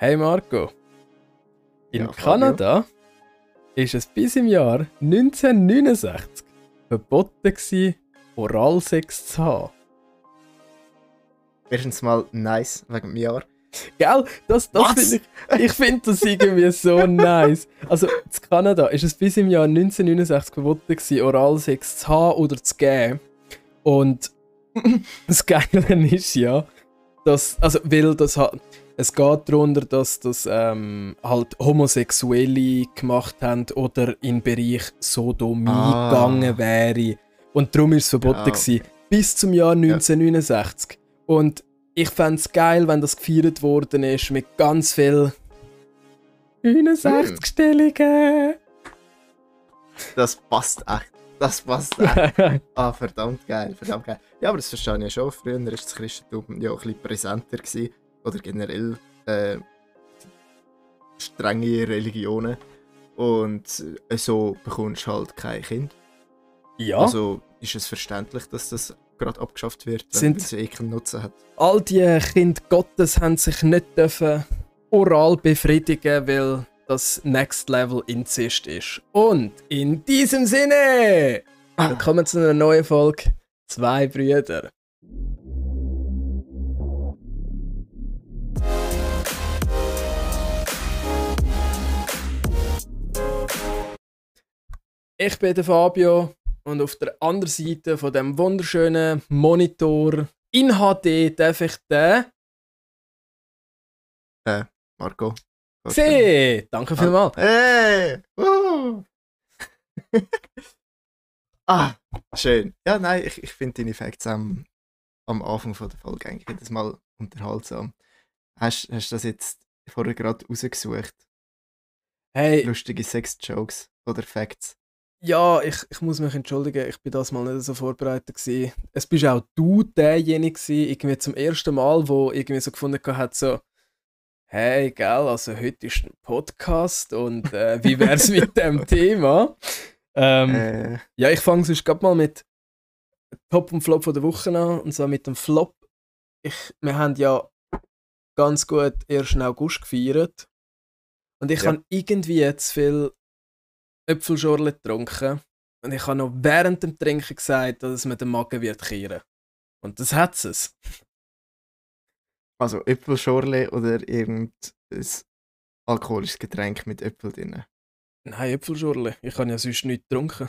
Hey Marco, in Ja, Kanada ist es bis im Jahr 1969 verboten gewesen, Oralsex zu haben. Erstens mal nice wegen dem Jahr. Gell? Das, das Was? find ich ich finde das irgendwie so nice. Also, in Kanada ist es bis im Jahr 1969 verboten gewesen, Oralsex zu haben oder zu geben. Und das Geile ist ja, dass, also, weil das hat, es geht darunter, dass das ähm, halt Homosexuelle gemacht haben oder in den Bereich Sodomie Ah. gegangen wäre. Und darum ist es verboten Genau. gewesen, bis zum Jahr 1969. Und ich fände es geil, wenn das gefeiert worden ist mit ganz viel 69 Stellungen. Das passt echt. Das passt echt. Ah, verdammt geil, verdammt geil. Ja, aber das verstehe ich ja schon. Früher war das Christentum ja auch ein bisschen präsenter. Gewesen. Oder generell äh, strenge Religionen. Und äh, so bekommst du halt kein Kind. ja, Also ist es verständlich, dass das gerade abgeschafft wird, wenn Sind- es eh keinen Nutzen hat. all die Kinder Gottes haben sich nicht dürfen oral befriedigen, weil das Next Level Inzest ist. Und in diesem Sinne, willkommen zu einer neuen Folge Zwei Brüder. Ich bin der Fabio und auf der anderen Seite von dem wunderschönen Monitor in HD darf ich den Marco. sehen. Danke vielmals. Hey! Uh. ah, schön. Ja, nein, ich, ich finde deine Facts am, am Anfang von der Folge eigentlich jedes Mal unterhaltsam. Hast, hast du das jetzt vorher gerade rausgesucht? Hey, Lustige Sex-Jokes oder Facts? Ja, ich, ich muss mich entschuldigen, ich bin das mal nicht so vorbereitet gewesen. Es bist auch du derjenige gewesen, irgendwie zum ersten Mal, wo irgendwie so gefunden hat, so hey, gell, also heute ist ein Podcast und äh, wie wär's mit dem Thema? Ähm, Äh, Ja, ich fange sonst gerade mal mit Top und Flop von der Woche an. Und zwar mit dem Flop. Ich, wir haben ja ganz gut 1. August gefeiert. Und ich Ja. habe irgendwie zu viel Äpfelschorle getrunken. Und ich habe noch während dem Trinken gesagt, dass es mir den Magen wird kehren. Und das hat es. also Äpfelschorle oder irgendein alkoholisches Getränk mit Äpfel drin. Nein, Äpfelschorle. Ich habe ja sonst nichts getrunken.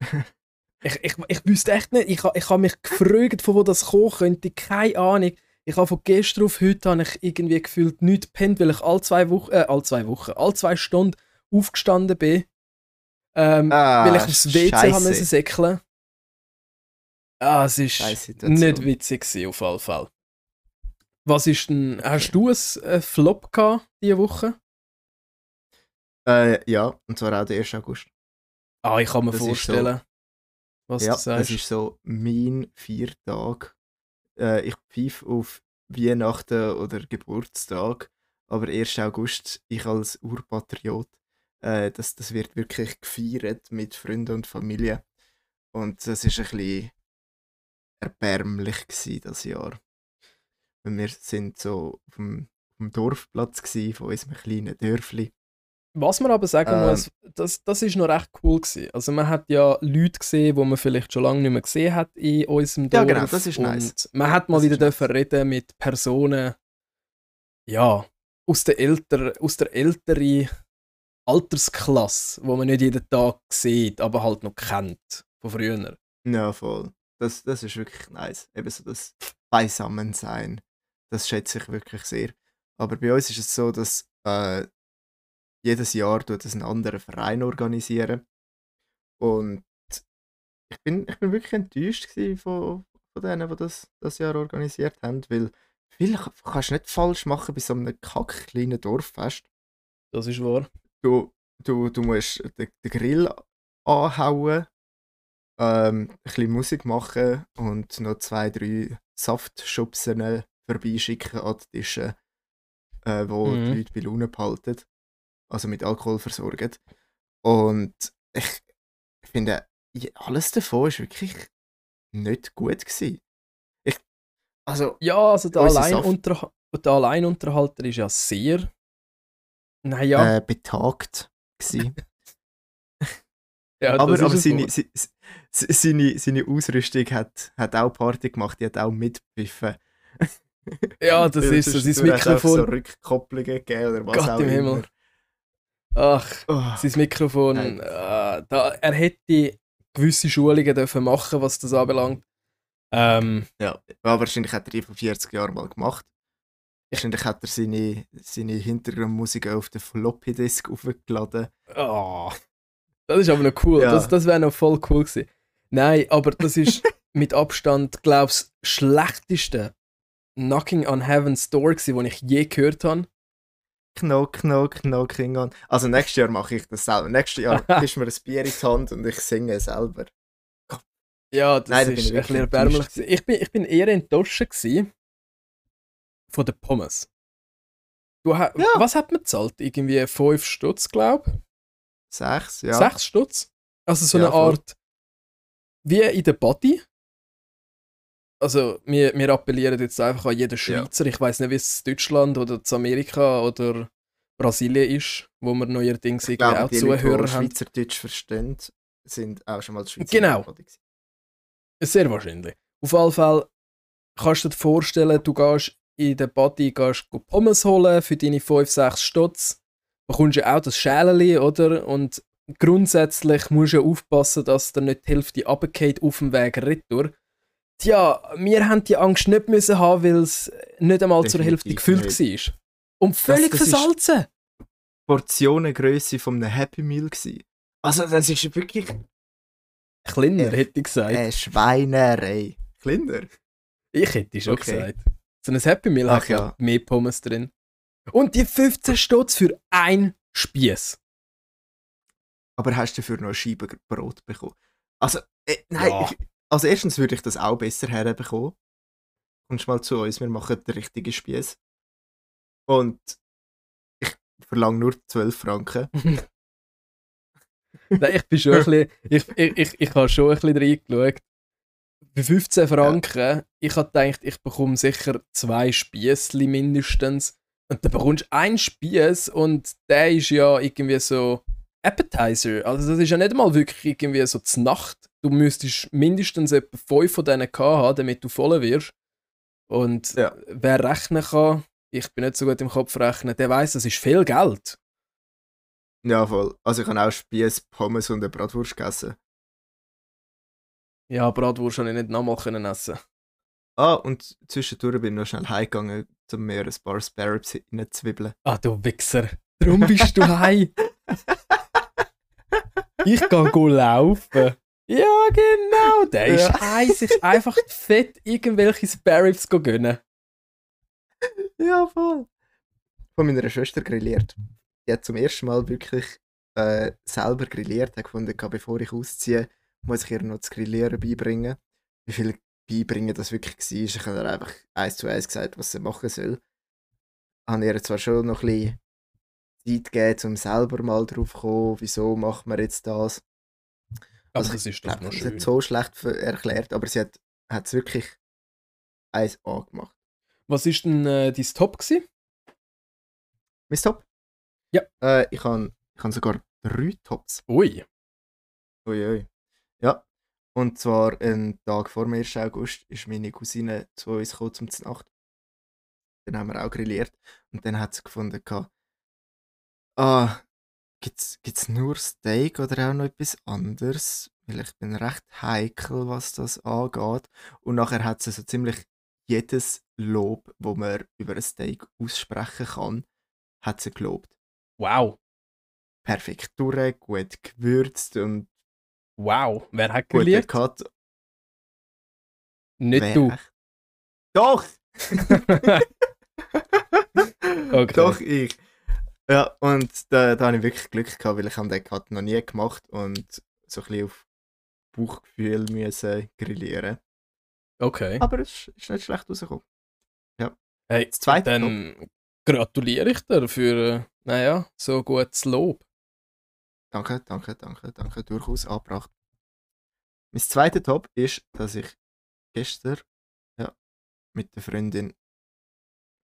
ich, ich, ich wüsste echt nicht. Ich, ich habe mich gefragt, von wo das kommen könnte. Keine Ahnung. Ich habe von gestern auf heute habe ich irgendwie gefühlt nichts gepennt, weil ich alle zwei Wochen, äh, alle zwei Wochen, alle zwei Stunden aufgestanden bin. Ähm, Ah, weil ich aufs WC haben müssen säckeln. Ah, es ist nicht witzig gewesen, auf jeden Fall. Was ist denn, hast du ein äh, Flop gehabt diese Woche? Äh, ja, und zwar auch der 1. August. Ah, ich kann mir Das vorstellen, was ja, du sagst. das ist so mein vier Tag. Äh, ich pfeife auf Weihnachten oder Geburtstag, aber 1. August, ich als Urpatriot, äh, das, das wird wirklich gefeiert mit Freunden und Familie. Und das ist ein bisschen erbärmlich gewesen, das Jahr. Und wir sind so auf dem, auf dem Dorfplatz gewesen, von unserem kleinen Dörfli. Was man aber sagen Ähm. muss, das, das ist noch recht cool gewesen. Also man hat ja Leute gesehen, die man vielleicht schon lange nicht mehr gesehen hat in unserem Ja, Dorf. genau, das ist nice. Und man hat mal Das wieder ist nice. dürfen reden mit Personen, ja, aus der, älter, aus der älteren Altersklasse, wo man nicht jeden Tag sieht, aber halt noch kennt von früher. Ja, voll. Das, das ist wirklich nice. Eben so das Beisammensein. Das schätze ich wirklich sehr. Aber bei uns ist es so, dass äh, jedes Jahr tut es einen anderen Verein organisieren. Und ich bin, ich bin wirklich enttäuscht von, von denen, die das, das Jahr organisiert haben, weil viel ka- kannst du nicht falsch machen bei so einem kack kleinen Dorffest. Das ist wahr. Du, du, du musst den, den Grill anhauen, ähm, ein bisschen Musik machen und noch zwei, drei Saftschubsen vorbeischicken an die Tische, äh, wo Mhm. die Leute bei Laune behalten. Also mit Alkohol versorgen. Und ich finde, alles davon ist wirklich nicht gut gewesen. Ich, also, Ja, also der allein Saft- unter der Alleinunterhalter ist ja sehr. Naja. Äh, betagt gewesen. ja, aber aber seine, wohl. se- se- seine, seine Ausrüstung hat, hat auch Party gemacht, die hat auch mitgepfiffen. Ja, das ist so. Sein auch so Mikrofon. Rückkopplungen gegeben oder was Gott auch im immer. Himmel. Ach, Oh, sein Mikrofon. Äh, da, er hätte gewisse Schulungen dürfen machen, was das anbelangt. Ähm, ja, wahrscheinlich hat er die vor 40 Jahren mal gemacht. Wahrscheinlich hat er seine, seine Hintergrundmusik auf den Floppy-Disk aufgeladen. ah, das ist aber noch cool. Ja. Das, das wäre noch voll cool gewesen. Nein, aber das ist mit Abstand, glaub's, schlechteste Knocking on Heaven's Door gewesen, den ich je gehört habe. Knock, knock, knocking on. Also nächstes Jahr mache ich das selber. Nächstes Jahr du mir ein Bier in die Hand und ich singe selber. Ja, das Nein, ist ich ein bisschen erbärmlich. Ich bin, ich bin eher enttäuscht gewesen von den Pommes. Du, ha- Ja. Was hat man gezahlt? Irgendwie 5 Stutz, glaube ich. Sechs, ja. 6 Stutz? Also so Ja, eine. Art wie in der Body. Also wir, wir appellieren jetzt einfach an jeden Schweizer. Ich weiß nicht, wie es Deutschland oder in Amerika oder Brasilien ist, wo wir neuerdings Ich glaube, auch die Leute, Zuhörer die haben. Schweizerdeutsch verstehen, sind auch schon mal Schweizer. Genau. Sehr wahrscheinlich. Auf jeden Fall kannst du dir vorstellen, du gehst in den Body gehst go Pommes holen für deine 5-6 Stutz. Bekommst ja auch das Schäleli, oder? Und grundsätzlich musst du ja aufpassen, dass dir nicht die Hälfte runterfällt auf dem Weg retour. Tja, wir haben die Angst nicht müssen haben, weil es nicht einmal zur Hälfte Definitiv gefüllt war. Und völlig das ist- versalzen. Portionengröße von einem Happy Meal gewesen. Also das ist wirklich Kleiner, Äh, hätte ich gesagt. eine Schweinerei. Kleiner? Ich hätte schon Okay. gesagt. So ein Happy Meal Ach hat ja mehr Pommes drin. Und die 15 Stutz für ein Spieß. Aber hast du dafür noch eine Scheibe Brot bekommen? Also, äh, nein, Ja. ich, also erstens würde ich das auch besser herbekommen. Kommst mal zu uns, wir machen den richtigen Spieß. Und ich verlange nur 12 Franken. Nein, ich bin schon ein bisschen, ich, ich, ich, ich habe schon ein bisschen reingeschaut. Für 15 Franken, ich habe gedacht, ich bekomme sicher zwei Spießli mindestens. Und dann bekommst du einen Spieß und der ist ja irgendwie so Appetizer. Also das ist ja nicht mal wirklich irgendwie so zur Nacht. Du müsstest mindestens etwa fünf von denen haben, damit du voll wirst. Und Ja. wer rechnen kann, ich bin nicht so gut im Kopf rechnen, der weiß, das ist viel Geld. Ja, voll. Also ich habe auch Spieß, Pommes und eine Bratwurst gegessen. Ja, Bratwurst habe ich nicht nochmal können essen. Ah, und zwischendurch bin ich noch schnell heimgegangen, um mir ein paar Sparrows reinzwibbeln. Ah, du Wichser. Darum bist du heim. ich gehe go laufen. Ja, genau. Der ist Ja. heim, sich einfach fett irgendwelche Sparrows go gönnen. Ja, voll. Von meiner Schwester grilliert. Die hat zum ersten Mal wirklich äh, selber grilliert. Hat gefunden, bevor ich ausziehe, muss ich ihr noch das Grillieren beibringen. Wie viel beibringen das wirklich war, ich habe ihr einfach eins zu eins gesagt, was sie machen soll. Habe ihr zwar schon noch ein bisschen Zeit gegeben, um selber mal drauf zu kommen, wieso macht man jetzt das. Aber Also, das ist doch noch sie schön. hat so schlecht erklärt, aber sie hat es wirklich 1A gemacht. Was ist denn äh, dein Top gewesen? Mein Top? Ja. Äh, ich habe ich han sogar drei Tops. Ui. Uiui. Ja. Und zwar einen Tag vor dem 1. August ist meine Cousine zu uns gekommen zum Nacht. Dann haben wir auch grilliert. Und dann hat sie gefunden, ah, gibt's, gibt's nur Steak oder auch noch etwas anderes? Weil ich bin recht heikel, was das angeht. Und nachher hat sie so ziemlich jedes Lob, wo man über ein Steak aussprechen kann, hat sie gelobt. Wow. Perfekt durch, gut gewürzt und Wow. Wer hat grilliert? Cut. Nicht Wer du. Doch! Okay. Doch, ich. Ja, und da, da habe ich wirklich Glück gehabt, weil ich habe den Cut noch nie gemacht und so ein bisschen auf Bauchgefühl müssen grillieren. okay. Aber es ist nicht schlecht rausgekommen. Hey, das zweite dann gratuliere ich dir für, äh, naja, so gutes Lob. Danke, danke, danke, danke. Durchaus angebracht. Mein zweiter Top ist, dass ich gestern ja, mit der Freundin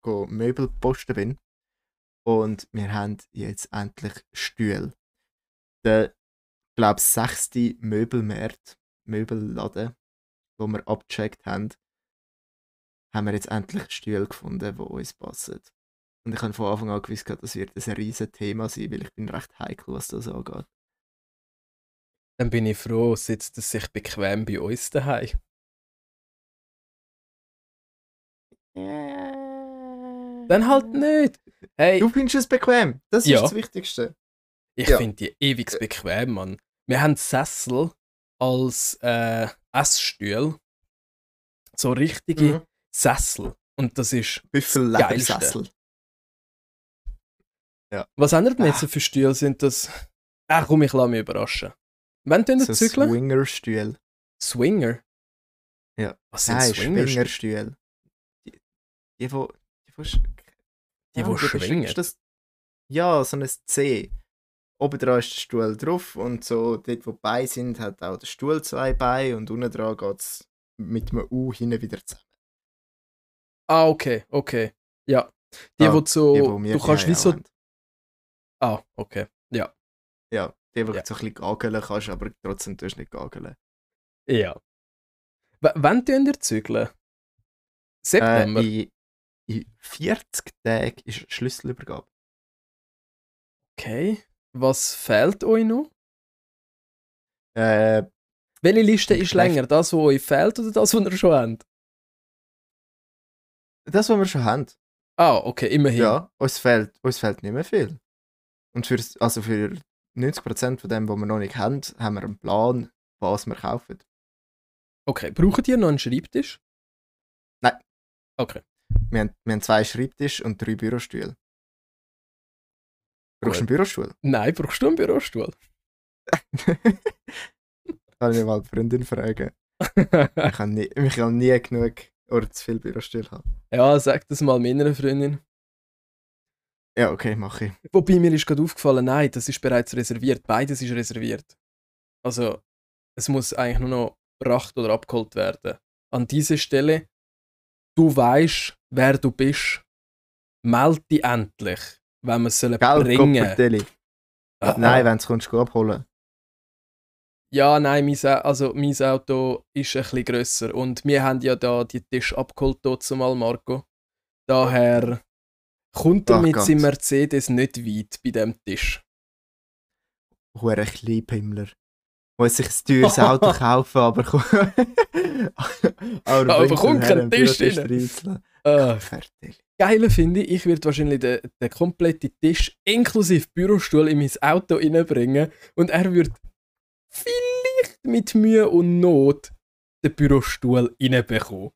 Möbel posten bin. Und wir haben jetzt endlich Stühle. Der, glaube ich, sechste Möbelmarkt, Möbelladen, wo wir abgecheckt haben, haben wir jetzt endlich Stühle gefunden, die uns passen. Und ich habe von Anfang an gewusst, das wird ein riesiges Thema sein, weil ich bin recht heikel, was das angeht. Dann bin ich froh, sitzt es sich bequem bei uns daheim. Dann halt nicht. Hey, Du findest es bequem, das Ja. ist das Wichtigste. ich ja. finde die ewig bequem, Mann. Wir haben Sessel als äh, Essstühl. So richtige Mhm. Sessel. Und das ist. Büffel-Ledersessel. Was wir denn Ah. jetzt so für Stühle? Sind das. Ach komm, ich lasse mich überraschen. Wann tun wir So zügeln? Swingerstuhl. Swinger? Ja. Was sind Nein, Swingerstühle? Die, die, wo... Die, wo, Die, wo schwingen? Das? Ja, so ein C. Oben dran ist der Stuhl drauf und so dort, wo die Beine sind, hat auch der Stuhl zwei Beine und unten dran geht es mit einem U hinten wieder zusammen. Ah, okay, okay. Ja. Die, Ah, wo so. Die, wo du kannst wie so. haben. Ah, okay. Ja. Ja, die, wo Ja. so ein bisschen gageln kannst, aber trotzdem tust du nicht gageln. Ja. W wann tun ihr zügeln? September? Äh, in, in 40 Tagen ist Schlüsselübergabe. okay. Was fehlt euch noch? Äh, Welche Liste ist länger? Das, was euch fehlt oder das, was ihr schon habt? das, was wir schon haben. Ah, okay, immerhin. Ja, uns fehlt, uns fehlt nicht mehr viel. Und für, also für 90% von dem, was wir noch nicht haben, haben wir einen Plan, was wir kaufen. Okay, braucht ihr noch einen Schreibtisch? Nein. Okay. Wir haben, wir haben zwei Schreibtische und drei Bürostühle. Brauchst du einen Bürostuhl? Nein, brauchst du einen Bürostuhl? Kann ich mal die Freundin fragen. Ich kann nie, ich kann nie genug oder zu viel Bürostühle haben. ja, sag das mal meiner Freundin. Ja, okay, mache ich. Wobei mir ist gerade aufgefallen, nein, das ist bereits reserviert. Beides ist reserviert. Also, es muss eigentlich nur noch bracht oder abgeholt werden. An dieser Stelle, du weißt, wer du bist. Meld dich endlich, wenn wir es sollen Gell, bringen. Kopperteli? Ah, Nein, ah. wenn du kommst, geh abholen. Ja, nein, mein, also, mein Auto ist ein bisschen grösser und wir haben ja da die Tisch abgeholt zumal, Marco. Daher kommt er Ach mit Gott. seinem Mercedes nicht weit bei dem Tisch. Hure Kleinpimmler. Muss sich ein teures Auto kaufen, aber aber Aber kommt den kein Tisch rein. Äh. Geile finde ich, ich werde wahrscheinlich den, den kompletten Tisch inklusive Bürostuhl in mein Auto reinbringen und er wird vielleicht mit Mühe und Not den Bürostuhl reinbekommen.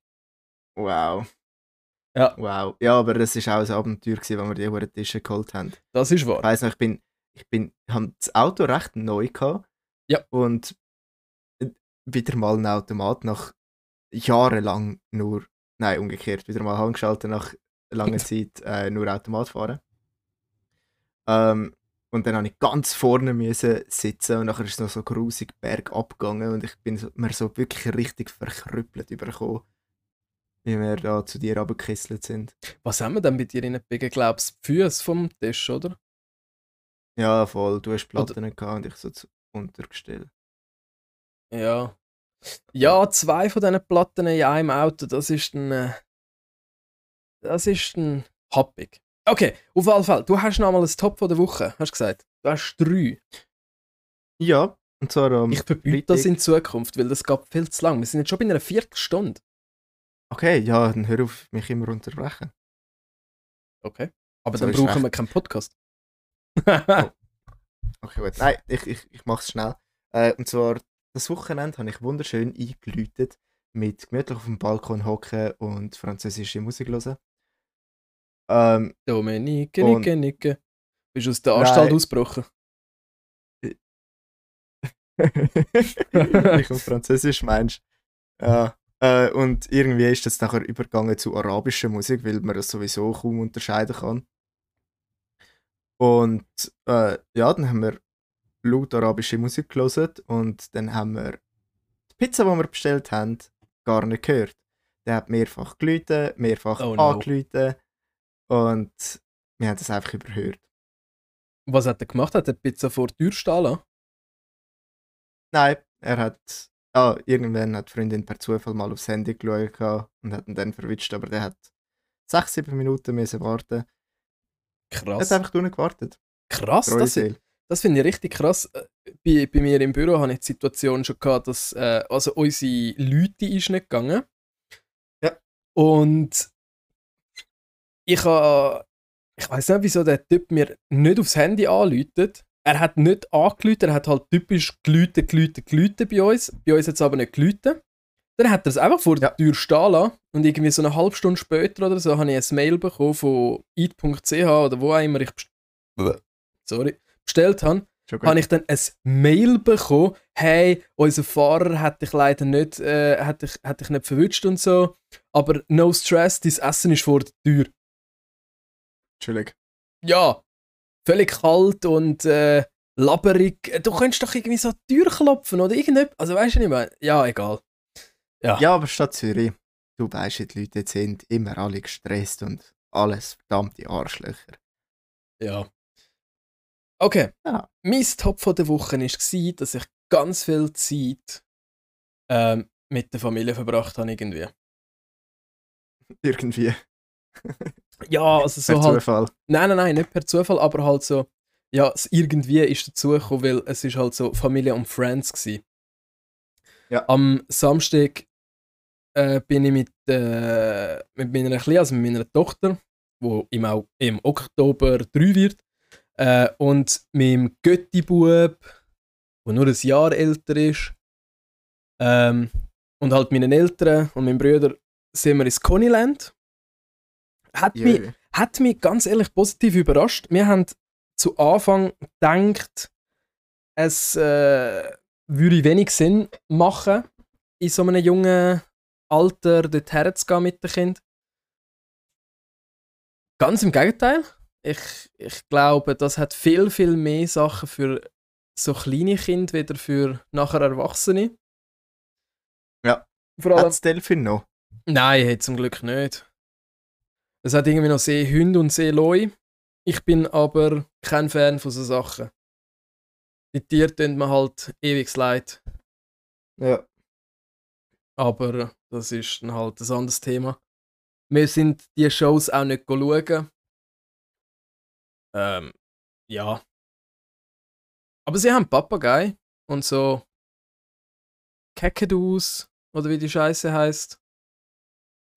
Wow. Ja. Wow. Ja, aber das war auch ein Abenteuer, gewesen, wenn wir die hohen Tische geholt haben. Das ist Ich wahr. weiss noch, ich bin, ich bin, ich habe das Auto recht neu gehabt. Ja. Und wieder mal ein Automat nach jahrelang nur, nein, umgekehrt, wieder mal angeschaltet nach langer Zeit äh, nur Automat fahren. Ähm, und dann habe ich ganz vorne müssen sitzen und nachher ist es noch so grusig bergab gegangen und ich bin so, mir so wirklich richtig verkrüppelt übergekommen, wie wir da zu dir runtergekisselt sind. Was haben wir denn bei dir reingebiegen? Glaubst du, die Füße vom Tisch, oder? Ja, voll, du hast Platten gehabt und ich so zu untergestellt. Ja. Ja, zwei von diesen Platten in einem Auto, das ist ein. Äh, das ist ein happig. Okay, auf jeden Fall, du hast noch mal ein Top von der Woche, hast du gesagt. Du hast drei. Ja, und zwar am Ich verbiete das in Zukunft, weil das geht viel zu lang. Wir sind jetzt schon bei einer Viertelstunde. Okay, ja, dann hör auf, mich immer unterbrechen. Okay. Aber So dann brauchen recht. wir keinen Podcast. Okay, gut. Nein, ich, ich, ich mach's schnell. Äh, und zwar, das Wochenende habe ich wunderschön eingeläutet mit gemütlich auf dem Balkon hocken und französische Musik hören. Ähm, Dominike, Und- Nicke, Nicke. Bist du aus der Nein. Anstalt ausgebrochen? ich auf Französisch meinst. Ja. Äh, und irgendwie ist das nachher übergegangen zu arabischer Musik, weil man das sowieso kaum unterscheiden kann. Und äh, ja, dann haben wir laut arabische Musik gelesen und dann haben wir die Pizza, die wir bestellt haben, gar nicht gehört. Der hat mehrfach gelüht, mehrfach Oh no. Und wir haben das einfach überhört. Was hat er gemacht? Hat er die Pizza vor der Tür stehen lassen? Nein, er hat. Ah, irgendwann hat die Freundin per Zufall mal aufs Handy geschaut und hat ihn dann verwitscht, aber der hat sechs, sieben Minuten müssen warten. Er Krass. hat einfach drinnen gewartet. Krass, Treue das, Seele. das finde ich richtig krass. Bei, bei mir im Büro hatte ich die Situation schon gehabt, dass äh, also unsere Leute ist nicht gegangen. Ja. Und ich habe, ich weiß nicht, wieso der Typ mir nicht aufs Handy anläutet. Er hat nicht angeläutet, er hat halt typisch gelütet, gelütet, gelütet bei uns. Bei uns hat es aber nicht gelütet. Dann hat er es einfach vor der Ja. Tür stehen lassen. Und irgendwie so eine halbe Stunde später oder so habe ich ein Mail bekommen von eat.ch oder wo auch immer ich best sorry, bestellt habe habe ich dann ein Mail bekommen, hey, unser Fahrer hat dich leider nicht, äh, hat dich, hat dich nicht verwünscht und so, aber no stress, dein Essen ist vor der Tür. Entschuldigung. Ja, völlig kalt und äh, labberig. Du könntest doch irgendwie so die Tür klopfen oder irgendetwas. Also weißt du nicht mehr? Ja, egal. Ja. Ja, aber Stadt Zürich, du weißt, ja, die Leute sind immer alle gestresst und alles verdammte Arschlöcher. Ja. Okay. Ja. Mein Top von der Woche war, dass ich ganz viel Zeit ähm, mit der Familie verbracht habe irgendwie. Irgendwie. Ja, also so per halt Zufall. Nein, nein, nein, nicht per Zufall, aber halt so, ja, es irgendwie ist dazugekommen, weil es ist halt so Familie und Friends gsi. Ja. Am Samstag äh, bin ich mit, äh, mit meiner Kleinen, also mit meiner Tochter, wo im, Au- im Oktober 3 wird, äh, und meinem Götti-Bub, der nur ein Jahr älter ist, ähm, und halt meinen Eltern und meinem Bruder sind wir ins Coneyland. Hat mich, hat mich ganz ehrlich positiv überrascht. Wir haben zu Anfang gedacht, es äh, würde wenig Sinn machen, in so einem jungen Alter dorthin zu gehen mit dem Kind. Ganz im Gegenteil. Ich, ich glaube, das hat viel, viel mehr Sachen für so kleine Kinder wieder für nachher Erwachsene. Ja. Vor allem, Hat's Delfin noch? Nein, hey, zum Glück nicht. Es hat irgendwie noch Seehunde und Seeloi. Ich bin aber kein Fan von so Sachen. Die Tiere tun mir halt ewig leid. Ja. Aber das ist dann halt ein anderes Thema. Wir sind die Shows auch nicht schauen. Ähm, ja. Aber sie haben Papagei und so Kakadus oder wie die Scheiße heißt.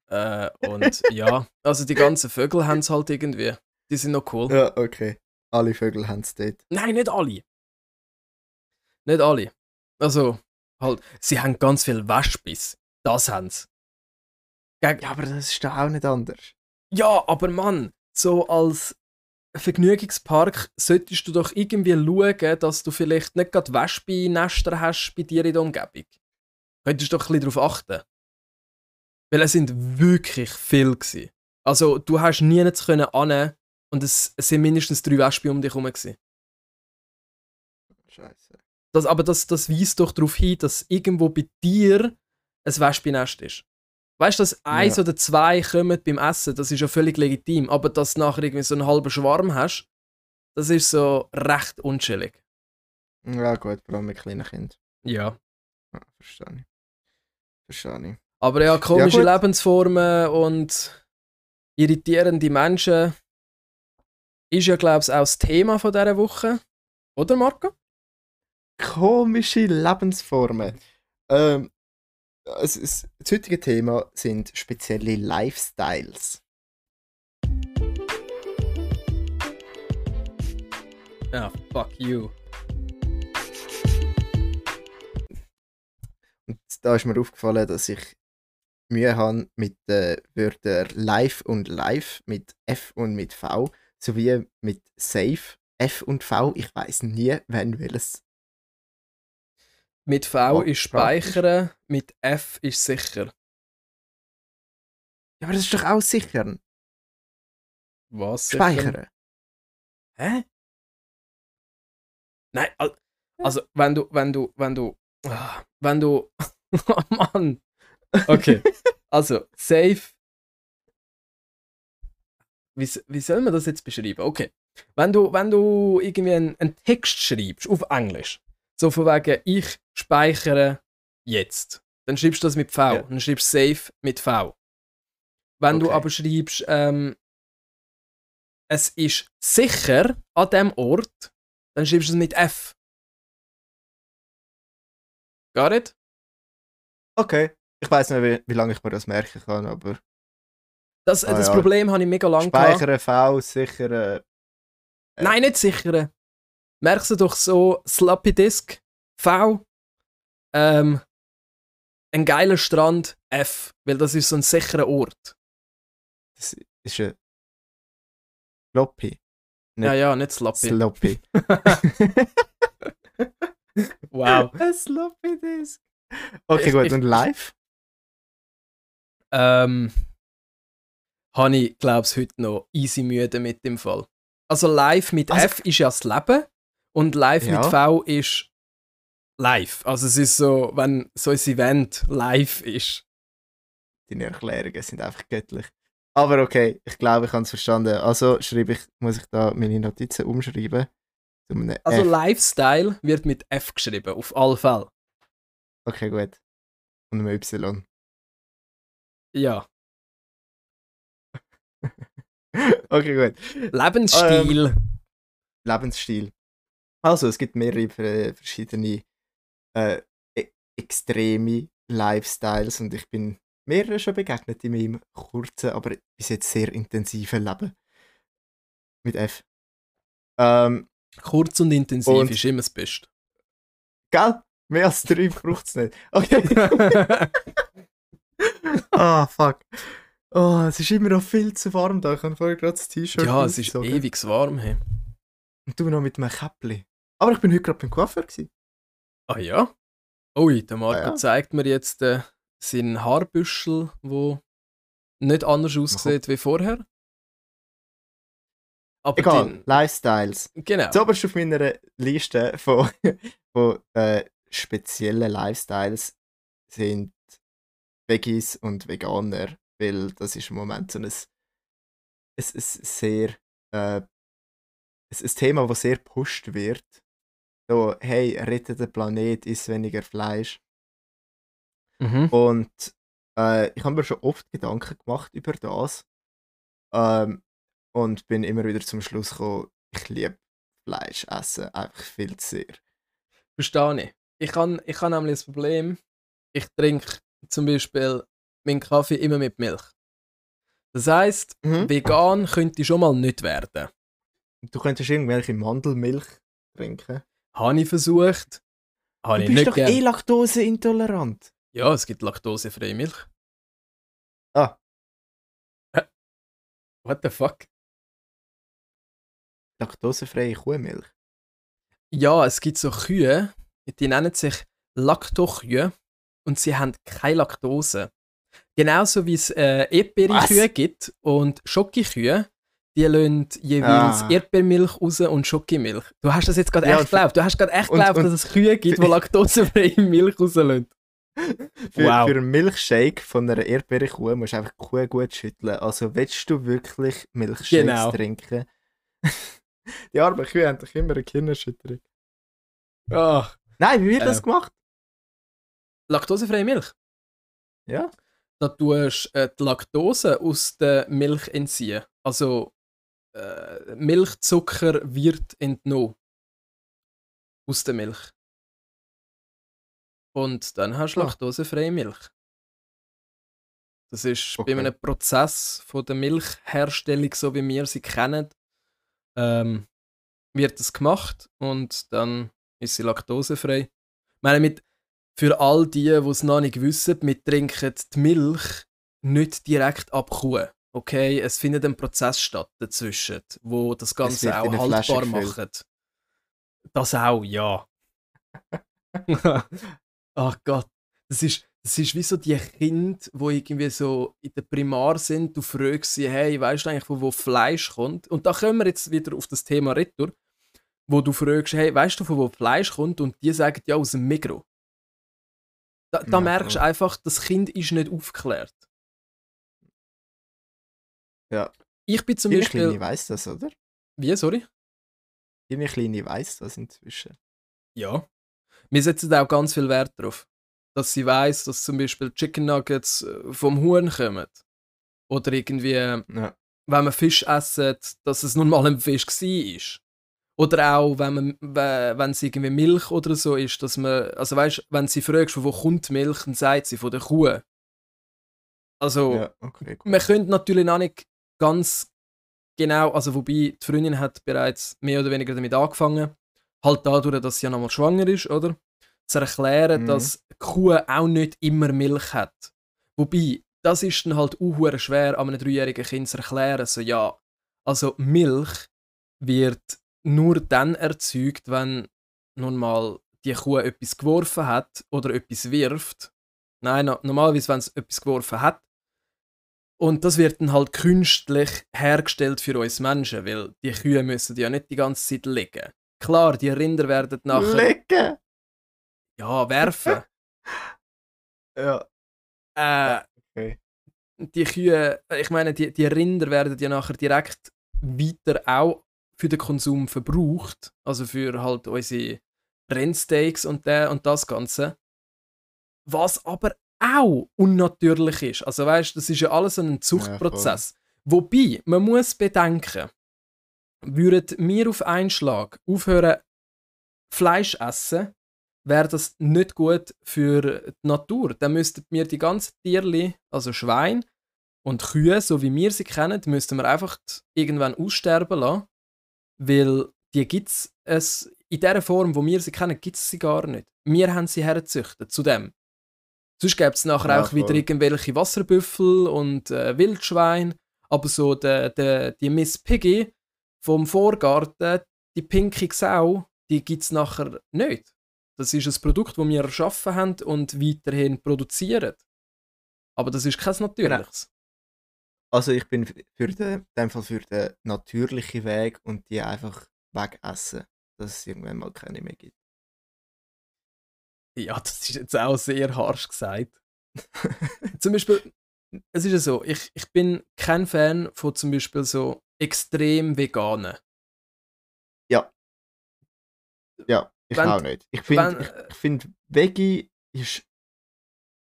Äh, und ja, also die ganzen Vögel haben es halt irgendwie. Die sind noch cool. Ja, okay. Alle Vögel haben es dort. Nein, nicht alle. Nicht alle. Also, halt, sie haben ganz viel Waschbiss. Das haben sie. Geg Ja, aber das ist doch auch nicht anders. ja, aber Mann, so als Vergnügungspark solltest du doch irgendwie schauen, dass du vielleicht nicht gerade Waschbeinester hast bei dir in der Umgebung. Könntest du doch ein bisschen darauf achten. Weil es sind wirklich viel gewesen. Also, du hast nie jetzt können annehmen und es, es sind mindestens drei Wespen um dich herum. gewesen. Scheiße. Das, aber das, das weist doch darauf hin, dass irgendwo bei dir ein Wespennest ist. Weißt du, dass eins Ja. oder zwei kommen beim Essen, das ist ja völlig legitim. Aber dass du nachher irgendwie so einen halben Schwarm hast, das ist so recht unschillig. Ja, gut, vor allem mit kleinen Kindern. Ja. Ja, verstehe ich. Verstehe ich. Aber ja, komische gut. Lebensformen und irritierende Menschen ist ja, glaube ich, auch das Thema von dieser Woche. Oder, Marco? Komische Lebensformen. Ähm, ist, das heutige Thema sind spezielle Lifestyles. Ja, fuck you. Und da ist mir aufgefallen, dass ich Mühe habe mit den Wörtern live und live, mit F und mit V, sowie mit safe, F und V. Ich weiß nie, wann welches. Mit V ist speichern, mit F ist sicher. Ja, aber das ist doch auch sichern. Was? sichern? Speichern. Hä? Nein, al- also wenn du, wenn du, wenn du, ah, wenn du, oh Mann. Okay, also safe. wie, wie soll man das jetzt beschreiben? Okay. Wenn du, wenn du irgendwie einen, einen Text schreibst auf Englisch, so von wegen, ich speichere jetzt, dann schreibst du das mit V. Ja. Dann schreibst du Save mit V. Wenn du Okay. aber schreibst, ähm, es ist sicher an dem Ort, dann schreibst du es mit F. Gar nicht? Okay. Ich weiß nicht, wie, wie lange ich mir das merken kann, aber Das, Ah, das ja. Problem habe ich mega lange speichern, V, sicher. Äh, Nein, nicht sichern. Merkst du doch so Sloppy Disk, V, ähm, ein geiler Strand, F, weil das ist so ein sicherer Ort. das ist ein Floppy. Nicht Ja, ja, nicht Sloppy. Sloppy. wow. Ein Sloppy Disk. Okay, Ich- gut. ich- Und live? Ähm, habe ich, glaube ich, heute noch easy müde mit dem Fall. Also live mit Also- F ist ja das Leben und live Ja. mit V ist live. Also es ist so, wenn so ein Event live ist. Deine Erklärungen sind einfach göttlich. Aber okay, ich glaube, ich habe es verstanden. Also schreibe ich, muss ich da meine Notizen umschreiben. Also F. Lifestyle wird mit F geschrieben, auf alle Fälle. Okay, gut. Und einem Y. Ja. okay, gut. Lebensstil. Lebensstil. Also, es gibt mehrere verschiedene äh, e extreme Lifestyles und ich bin mehrere schon begegnet in meinem kurzen, aber bis jetzt sehr intensiven Leben. Mit F. Ähm, Kurz und intensiv Und- ist immer das Beste. gell? Mehr als drei braucht es nicht. Okay. Ah, fuck. Oh, es ist immer noch viel zu warm da. Ich habe vorher gerade das T-Shirt ja, es ist ewig warm. Hey. Und du noch mit einem Käppli. Aber ich bin heute gerade beim Coiffeur. Gewesen. Ah ja? Ui, der Marco Ah ja. zeigt mir jetzt äh, seinen Haarbüschel, wo nicht anders aussieht wie vorher. Aber Egal, den- Lifestyles. genau. Zuoberst auf meiner Liste von, von äh, speziellen Lifestyles sind Veggies und Veganer, weil das ist im Moment so ein, ein, ein sehr äh, ein, ein Thema, das sehr gepusht wird. So, hey, rette den Planet, isst weniger Fleisch. Mhm. Und äh, ich habe mir schon oft Gedanken gemacht über das. Ähm, und bin immer wieder zum Schluss gekommen, ich liebe Fleisch essen einfach viel zu sehr. Verstehe ich. Ich habe ich han nämlich das Problem, ich trinke zum Beispiel meinen Kaffee immer mit Milch. Das heisst, Mhm. vegan könnte ich schon mal nicht werden. Du könntest irgendwelche Mandelmilch trinken. Habe ich versucht. Habe Du ich bist doch gern. eh laktoseintolerant. Ja, es gibt laktosefreie Milch. Ah. What the fuck? Laktosefreie Kuhmilch. Ja, es gibt so Kühe, die nennen sich Laktokühe und sie haben keine Laktose. Genauso wie es äh, Erdbeerkühe gibt und Schokokühe, die lassen jeweils Ah. Erdbeermilch raus und Schokimilch. Du hast das jetzt gerade Ja, echt geglaubt. Du hast gerade echt und- geglaubt, und- dass es Kühe gibt, die laktosefreie Milch rauslassen. Für, Wow. für einen Milchshake von einer Erdbeerkuh musst du einfach die Kuh gut schütteln. Also willst du wirklich Milchshakes Genau. trinken? Die armen Kühe haben doch immer eine Kinderschütterung. Ach. Nein, wie wird das Äh. gemacht? Laktosefreie Milch. Ja. Da tust du äh, die Laktose aus der Milch entziehen. Also äh, Milchzucker wird entnommen. Aus der Milch. Und dann hast du Ah. laktosefreie Milch. Das ist Okay. bei einem Prozess von der Milchherstellung, so wie wir sie kennen, ähm, wird das gemacht und dann ist sie laktosefrei. Ich meine, mit, für all die, die es noch nicht wissen, wir trinken die Milch nicht direkt ab Kuh. Okay, es findet ein Prozess statt dazwischen, wo das Ganze auch haltbar macht. Das auch, ja. Ach Gott, das ist, das ist wie so die Kinder, wo irgendwie so in der Primar sind. Du fragst sie, hey, weißt du eigentlich, von wo Fleisch kommt? Und da kommen wir jetzt wieder auf das Thema Retour, wo du fragst, hey, weißt du, von wo Fleisch kommt? Und die sagen ja aus dem Mikro. Da, da Ja, merkst du einfach, das Kind ist nicht aufgeklärt. Ja. Ich bin zum Deine Beispiel. Kleine weiss das, oder? Wie, sorry? Deine Kleine weiss das inzwischen. Ja. Wir setzen auch ganz viel Wert darauf, dass sie weiß, dass zum Beispiel Chicken Nuggets äh, vom Huhn kommen. Oder irgendwie, Ja. wenn man Fisch essen, dass es nun mal ein Fisch war. Oder auch, wenn, man, we- wenn es irgendwie Milch oder so ist, dass man, also weißt, wenn sie fragst, von wo kommt die Milch, dann sagt sie von der Kuh. Also, ja, okay, gut. man könnte natürlich noch nicht ganz genau, also wobei die Freundin hat bereits mehr oder weniger damit angefangen, halt dadurch, dass sie ja nochmal schwanger ist, oder? Zu erklären, Mhm. dass die Kuh auch nicht immer Milch hat. Wobei, das ist dann halt auch schwer, an einem dreijährigen Kind zu erklären, so ja, also Milch wird nur dann erzeugt, wenn nun mal die Kuh etwas geworfen hat oder etwas wirft. Nein, no normalerweise, wenn es etwas geworfen hat, und das wird dann halt künstlich hergestellt für uns Menschen, weil die Kühe müssen ja nicht die ganze Zeit liegen. Klar, die Rinder werden nachher Lecken! ja werfen. Ja, äh, okay. die Kühe, ich meine, die, die Rinder werden ja nachher direkt weiter auch für den Konsum verbraucht. Also für halt unsere Rindsteaks und, der, und das Ganze. Was aber auch unnatürlich ist. Also weißt das ist ja alles ein Zuchtprozess. Wobei, man muss bedenken, würden wir auf einen Schlag aufhören, Fleisch essen, wäre das nicht gut für die Natur. Dann müssten wir die ganzen Tierli, also Schwein und Kühe, so wie wir sie kennen, müssten wir einfach irgendwann aussterben lassen, weil die gibt's es in der Form, wo wir sie kennen, gibt es sie gar nicht. Wir haben sie hergezüchtet, zu dem. Sonst gäbe es nachher Ja, auch wieder voll. irgendwelche Wasserbüffel und äh, Wildschwein, aber so de, de, die Miss Piggy vom Vorgarten, die pinke Sau, die gibt es nachher nicht. Das ist ein Produkt, das wir erschaffen haben und weiterhin produzieren. Aber das ist kein natürliches. Also ich bin für den, in dem Fall für den natürlichen Weg und die einfach wegessen, dass es irgendwann mal keine mehr gibt. Ja, das ist jetzt auch sehr harsch gesagt. zum Beispiel, es ist ja so, ich, ich bin kein Fan von zum Beispiel so extrem veganen. Ja, ich Wenn- auch nicht. Ich finde, ich, ich find, Veggie ist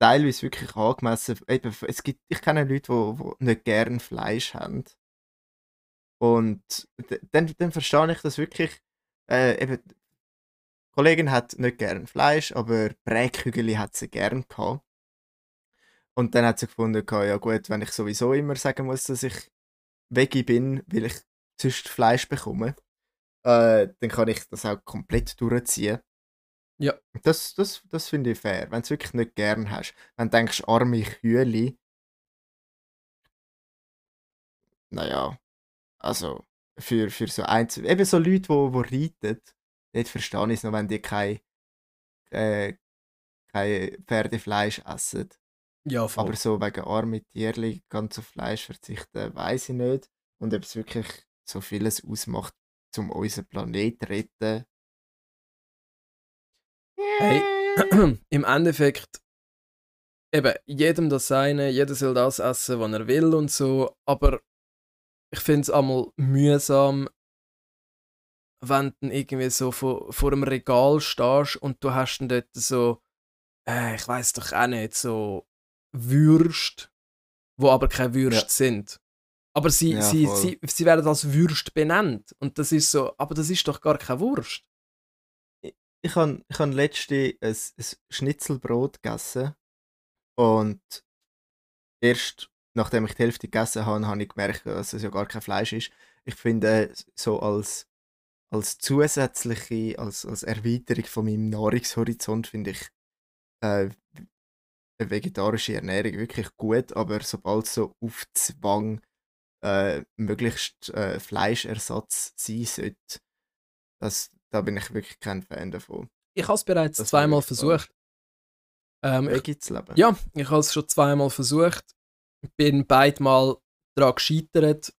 teilweise wirklich angemessen. Eben, es gibt, ich kenne Leute, die, nicht gern Fleisch haben. Und dann, dann verstehe ich das wirklich. Äh, eben, die Kollegin hat nicht gern Fleisch, aber Bräkhügeli hat sie gern gehabt. Und dann hat sie gefunden, ja gut, wenn ich sowieso immer sagen muss, dass ich Veggie bin, weil ich sonst Fleisch bekomme, äh, dann kann ich das auch komplett durchziehen. Ja. Das, das, das finde ich fair, wenn du es wirklich nicht gern hast. Wenn du denkst, arme Kühe, naja, also für, für so einzelne, eben so Leute, die wo, wo reiten, dort verstehe ich es noch, wenn die kein, äh, kein Pferdefleisch essen. Ja, voll. Aber so wegen arme Tierli ganz auf Fleisch verzichten, weiß ich nicht. Und ob es wirklich so vieles ausmacht, um unseren Planet zu retten. Hey. Im Endeffekt, eben, jedem das seine, jeder soll das essen, was er will und so, aber ich finde es einmal mühsam, wenn du irgendwie so vor, vor einem Regal stehst und du hast dann dort so, äh, ich weiß doch auch nicht, so Würst, wo aber keine Würst Ja. sind. Aber sie, Ja, sie, voll. sie, sie werden als Würst benannt. Und das ist so, aber das ist doch gar keine Wurst. Ich habe ich hab letzte ein, ein Schnitzelbrot gegessen. Und erst nachdem ich die Hälfte gegessen habe, habe ich gemerkt, dass es ja gar kein Fleisch ist. Ich finde, so als, als zusätzliche, als, als Erweiterung von meinem Nahrungshorizont, finde ich äh, eine vegetarische Ernährung wirklich gut. Aber sobald so auf Zwang äh, möglichst äh, Fleischersatz sein sollte, das, da bin ich wirklich kein Fan davon. Ich habe es bereits Das zweimal versucht. Ähm, leben. ja, ich habe es schon zweimal versucht. Bin beide Mal daran gescheitert.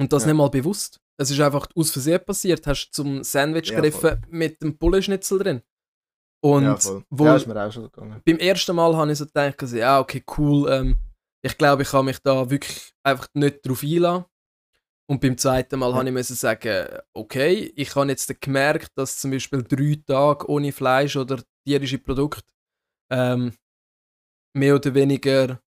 Und das Ja. nicht mal bewusst. Es ist einfach aus Versehen passiert. Hast zum Sandwich Ja, gegriffen mit dem Bullenschnitzel drin. Und ja, voll. wo, ja, ist mir auch schon gegangen. beim ersten Mal habe ich so gedacht, also, ja, okay, cool. Ähm, ich glaube, ich kann mich da wirklich einfach nicht drauf einlassen. Und beim zweiten Mal ja. musste ich sagen, okay, ich habe jetzt gemerkt, dass zum Beispiel drei Tage ohne Fleisch oder tierische Produkte ähm, mehr oder weniger,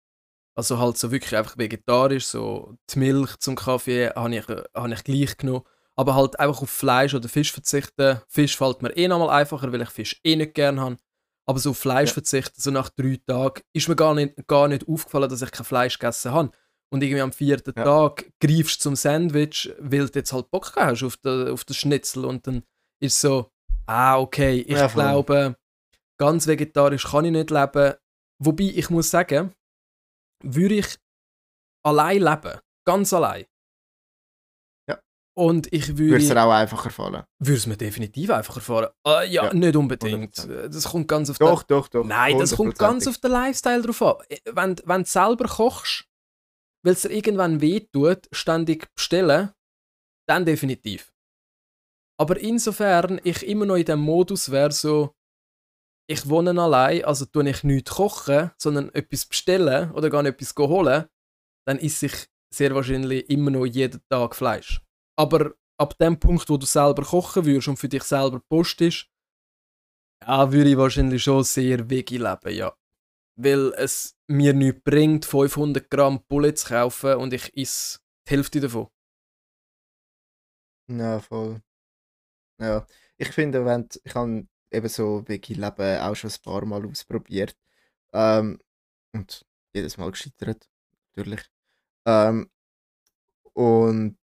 also halt so wirklich einfach vegetarisch, so die Milch zum Kaffee habe ich, habe ich gleich genommen. Aber halt einfach auf Fleisch oder Fisch verzichten. Fisch fällt mir eh nochmal einfacher, weil ich Fisch eh nicht gerne habe. Aber so auf Fleisch ja. verzichten, so nach drei Tagen, ist mir gar nicht, gar nicht aufgefallen, dass ich kein Fleisch gegessen habe. Und irgendwie am vierten ja. Tag greifst du zum Sandwich, weil du jetzt halt Bock hast auf, den, auf das Schnitzel. Und dann ist so, ah, okay, ich ja, glaube, ganz vegetarisch kann ich nicht leben. Wobei, ich muss sagen, würde ich allein leben, ganz allein. Ja. Und ich würde. Würde es dir auch einfacher fallen? Würde es mir definitiv einfacher fallen. Uh, ja, ja, nicht unbedingt. 100%. Das kommt ganz auf Doch, den, doch, doch. Nein, das kommt ganz auf den Lifestyle drauf an. Wenn, wenn du selber kochst, weil es dir irgendwann wehtut, ständig bestellen, dann definitiv. Aber insofern ich immer noch in dem Modus wäre, so, ich wohne allein, also tue ich nichts kochen, sondern etwas bestellen oder gar etwas holen, dann ist ich sehr wahrscheinlich immer noch jeden Tag Fleisch. Aber ab dem Punkt, wo du selber kochen würdest und für dich selber postest, ja, würde ich wahrscheinlich schon sehr veggie leben, ja weil es mir nichts bringt, 500 Gramm Bulle zu kaufen und ich esse die Hälfte davon. Ja, voll. Ja, ich finde, wenn ich habe eben so Veggie Leben auch schon ein paar Mal ausprobiert ähm, und jedes Mal gescheitert, natürlich. Ähm, und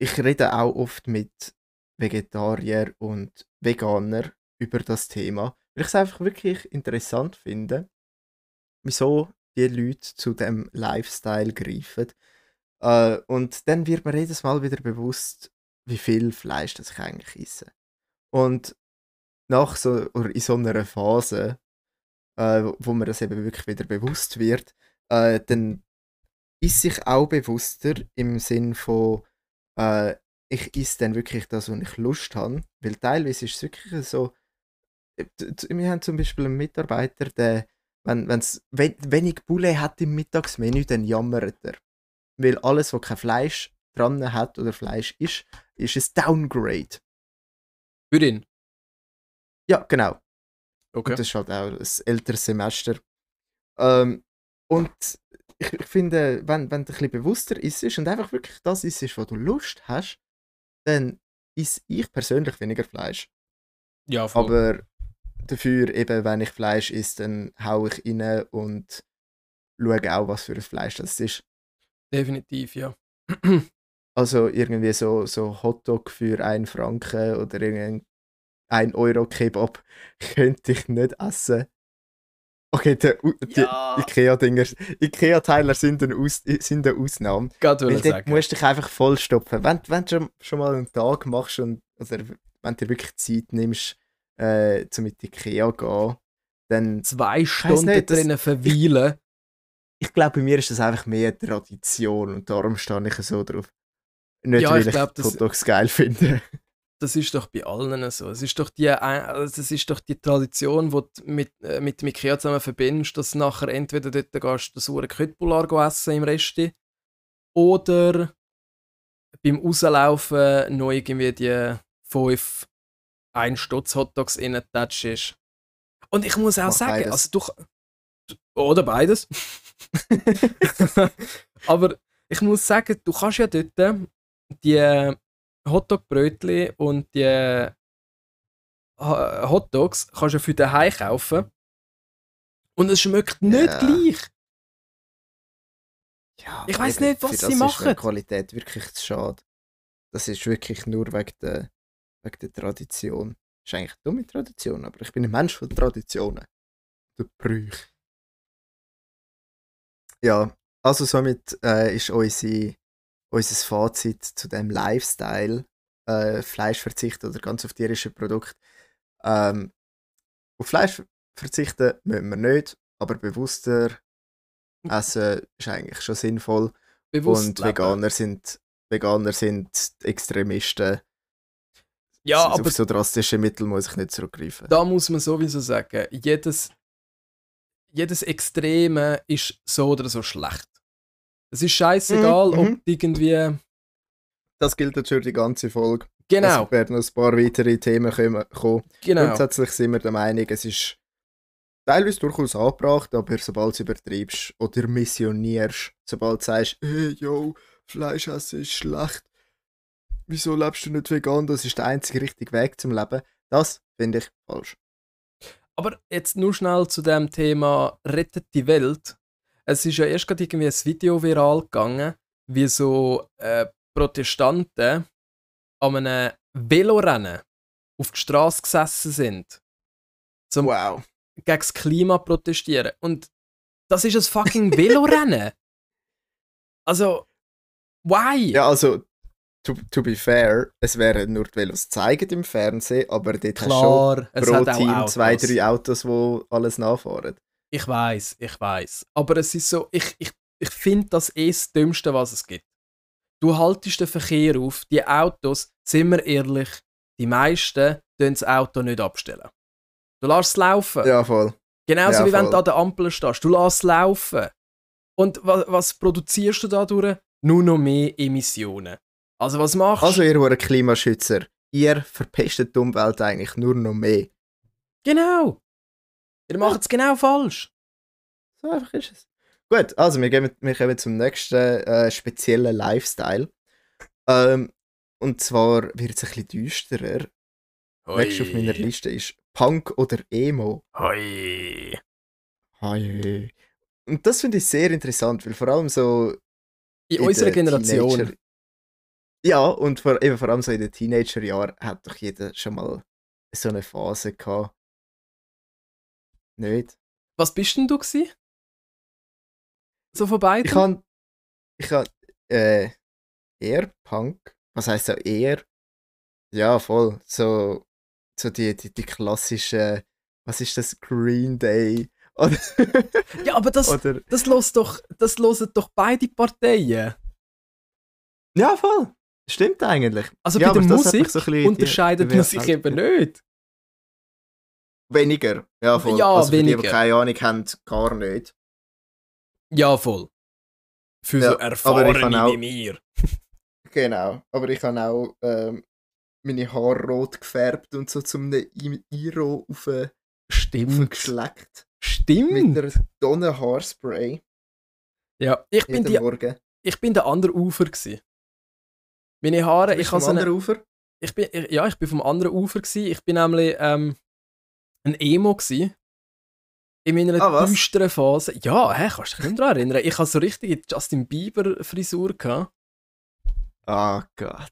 ich rede auch oft mit Vegetarier und Veganer über das Thema weil ich es einfach wirklich interessant finde, wieso die Leute zu dem Lifestyle greifen. Äh, und dann wird mir jedes Mal wieder bewusst, wie viel Fleisch das ich eigentlich esse. Und nach so, oder in so einer Phase, äh, wo mir das eben wirklich wieder bewusst wird, äh, dann ist sich auch bewusster im Sinn von, äh, ich esse dann wirklich das, was ich Lust habe. Weil teilweise ist es wirklich so, wir haben zum Beispiel einen Mitarbeiter, der, wenn es wenig Bulle hat im Mittagsmenü, dann jammert er. Weil alles, was kein Fleisch dran hat oder Fleisch ist, ist ein Downgrade. Für ihn? Ja, genau. Okay. Und das ist halt auch ein älteres Semester. Ähm, und ich, ich, finde, wenn, wenn du ein bisschen bewusster isst und einfach wirklich das isst, was du Lust hast, dann ist ich persönlich weniger Fleisch. Ja, voll. Aber dafür, eben, wenn ich Fleisch esse, dann haue ich rein und schaue auch, was für ein Fleisch das ist. Definitiv, ja. also irgendwie so, so Hotdog für einen Franken oder irgendein 1 Euro Kebab könnte ich nicht essen. Okay, die, die ja. Ikea-Dinger, Ikea-Teiler sind, Aus, sind eine Ausnahme. Gerade weil du musst dich einfach vollstopfen. Wenn, wenn du schon, mal einen Tag machst und oder wenn du wirklich Zeit nimmst, äh, zu mit Ikea gehen, dann... Zwei Stunden nicht, drinnen verweilen. Ich glaube, bei mir ist das einfach mehr Tradition und darum stehe ich so drauf. Nicht, ja, weil ich, ich glaub, Hotdogs geil finde. Das ist doch bei allen so. Es ist doch die, das ist doch die Tradition, die du mit, äh, mit dem Ikea zusammen verbindest, dass du nachher entweder dort gehst, das Uhren Köttbullar essen im Resti oder beim Rauslaufen noch irgendwie die fünf ein Stutz Hotdogs in Touch ist. Und ich muss auch Mach sagen, beides. also du. Oder beides. Aber ich muss sagen, du kannst ja dort die Hotdog-Brötchen und die Hotdogs kannst du für den Hai kaufen. Und es schmeckt nicht ja. gleich. Ja, ich weiß nicht, was sie machen. Das ist Qualität wirklich zu schade. Das ist wirklich nur wegen der wegen der Tradition. Das ist eigentlich eine dumme Tradition, aber ich bin ein Mensch von Traditionen. Der Brüche. Ja, also somit äh, ist unsere, unser Fazit zu dem Lifestyle, äh, Fleischverzicht oder ganz auf tierische Produkte. Ähm, auf Fleisch verzichten müssen wir nicht, aber bewusster essen ist eigentlich schon sinnvoll. Bewusst und Veganer sind, Veganer sind Extremisten ja, aber auf so drastische Mittel muss ich nicht zurückgreifen. Da muss man sowieso sagen, jedes, jedes Extreme ist so oder so schlecht. Es ist scheißegal, mhm, ob mhm. irgendwie das gilt jetzt für die ganze Folge. Genau, Es werden noch ein paar weitere Themen kommen. kommen. genau. Grundsätzlich sind wir der Meinung, es ist teilweise durchaus angebracht, aber sobald du übertreibst oder missionierst, sobald du sagst, hey, yo, Fleisch essen ist schlecht, wieso lebst du nicht vegan, das ist der einzige richtige Weg zum Leben, das finde ich falsch. Aber jetzt nur schnell zu dem Thema Rettet die Welt. Es ist ja erst gerade irgendwie ein Video viral gegangen, wie so äh, Protestanten an einem Velorennen auf die Straße gesessen sind, zum Wow. gegen das Klima protestieren. Und das ist ein fucking Velorennen. also, why? Ja, also, to, to be fair, es wären nur die Velos zeigen im Fernsehen, aber dort hast du Klar, schon pro Team zwei, drei Autos, die alles nachfahren. Ich weiß, ich weiß. Aber es ist so, ich, ich, ich finde das eh das Dümmste, was es gibt. Du haltest den Verkehr auf, die Autos, sind wir ehrlich, die meisten tun das Auto nicht abstellen. Du lässt es laufen. Ja, voll. Genauso ja, wie wenn voll. du an der Ampel stehst. Du lässt es laufen. Und was, was produzierst du dadurch? Nur noch mehr Emissionen. Also was machst du? Also, ihr wart Klimaschützer, ihr verpestet die Umwelt eigentlich nur noch mehr. Genau. Ihr macht es genau falsch. So einfach ist es. Gut, also wir, gehen, wir kommen zum nächsten äh, speziellen Lifestyle. Ähm, und zwar wird es ein bisschen düsterer. Nächstes auf meiner Liste ist Punk oder Emo. Hoi. Hi. Und das finde ich sehr interessant, weil vor allem so. In in unserer Generation. Teenager- Ja, und vor, eben vor allem so in den Teenagerjahren hat doch jeder schon mal so eine Phase gehabt. Nicht? Was bist denn du gsi? So von beiden? Ich kann. Ich kann. Äh, eher Punk. Was heißt so eher? Ja, voll. So. So die, die, die klassische. Was ist das? Green Day. Oder. ja, aber das, oder das los doch, das hören doch beide Parteien. ja, voll. Stimmt eigentlich. Also ja, bei der Musik so bisschen unterscheidet man sich eben nicht. Weniger. Ja, voll. Ja, also für Die, weniger. die keine Ahnung haben, gar nicht. Ja, voll. Für Ja, so Erfahrene auch- wie mir. Genau. Aber ich habe auch ähm, meine Haare rot gefärbt und so zum I- Iro auf Stimmt. geschleckt. Mit Stimmt. einer Tonne Haarspray. Ja, ich bin, die, ich bin der andere Ufer gsi. Meine Haare, ich habe so eine, anderen Ufer? ich bin, ich, ja, ich bin vom anderen Ufer gsi. Ich bin nämlich ähm, ein Emo gsi. In meiner Ah, düsteren Phase. Ja, hä, kannst du dich nicht daran erinnern? Ich hatte so richtige Justin Bieber Frisur gehabt. Ah Gott.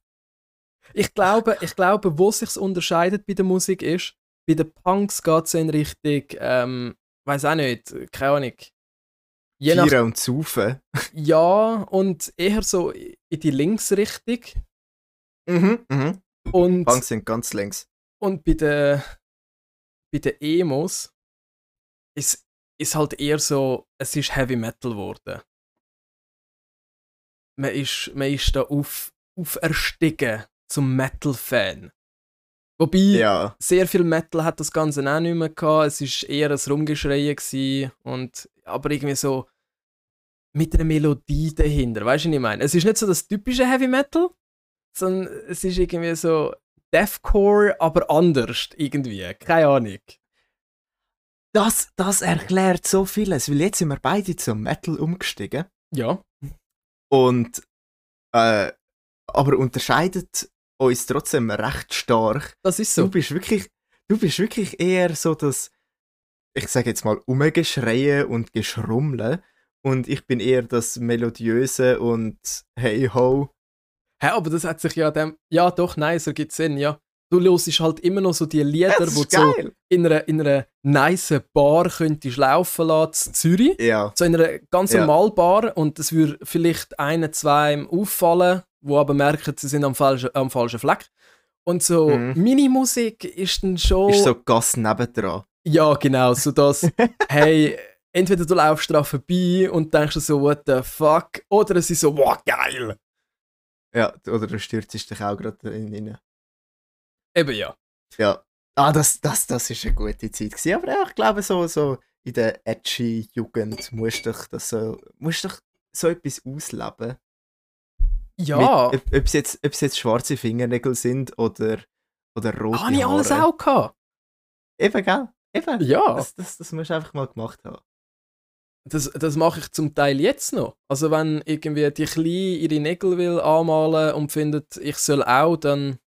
Ich glaube, ich glaube, wo sich unterscheidet bei der Musik ist, bei den Punks geht es in Richtung, ähm, weiß auch nicht, keine Ahnung. Je nach, und Saufen. ja, und eher so in die Linksrichtung. Mhm, mhm. Und, Punks sind ganz links. und bei den, bei den Emos ist, ist halt eher so, es ist Heavy Metal geworden. Man ist, man ist da auf, auferstiegen zum Metal-Fan. Wobei, Ja. sehr viel Metal hat das Ganze auch nicht mehr gehabt. Es war eher ein Rumgeschreien und aber irgendwie so mit einer Melodie dahinter. Weißt du, was ich meine? Es ist nicht so das typische Heavy Metal, sondern es ist irgendwie so Deathcore, aber anders irgendwie. Keine Ahnung. Das, das erklärt so vieles, weil jetzt sind wir beide zum Metal umgestiegen. Ja. Und äh, aber unterscheidet uns trotzdem recht stark. Das ist Du so. bist wirklich, du bist wirklich eher so das, ich sage jetzt mal, Umgeschreien und Geschrummeln. Und ich bin eher das Melodiöse und Hey ho. Hä, aber das hat sich ja dem. Ja, doch, nein, so gibt Sinn, ja. Du hörst halt immer noch so die Lieder, ist du so in einer, in einer nice Bar könntest laufen lassen, in Zürich. Ja, so in einer ganz Ja. normalen Bar und es würde vielleicht ein, zwei auffallen, wo aber merken, sie sind am falschen, am falschen Fleck. Und so Mhm. Mini-Musik ist dann schon. ist so Gas nebendran. Ja, genau, so das. hey, entweder du laufst dran vorbei und denkst so, what the fuck, oder es ist so, wow, geil. Ja, oder du stürzt dich auch gerade rein. Eben ja. Ja. Ah, das, das, das ist eine gute Zeit gewesen. Aber ja, ich glaube, so, so in der edgy Jugend musst du das so, musst doch so etwas ausleben. Ja, Mit, ob, es jetzt, ob es jetzt schwarze Fingernägel sind oder, oder rote habe ich alles auch gehabt. Eben, gell? Eben. Ja. Das, das, das musst du einfach mal gemacht haben. Das, das mache ich zum Teil jetzt noch. Also wenn irgendwie die Kleine ihre Nägel will anmalen und findet, ich soll auch, dann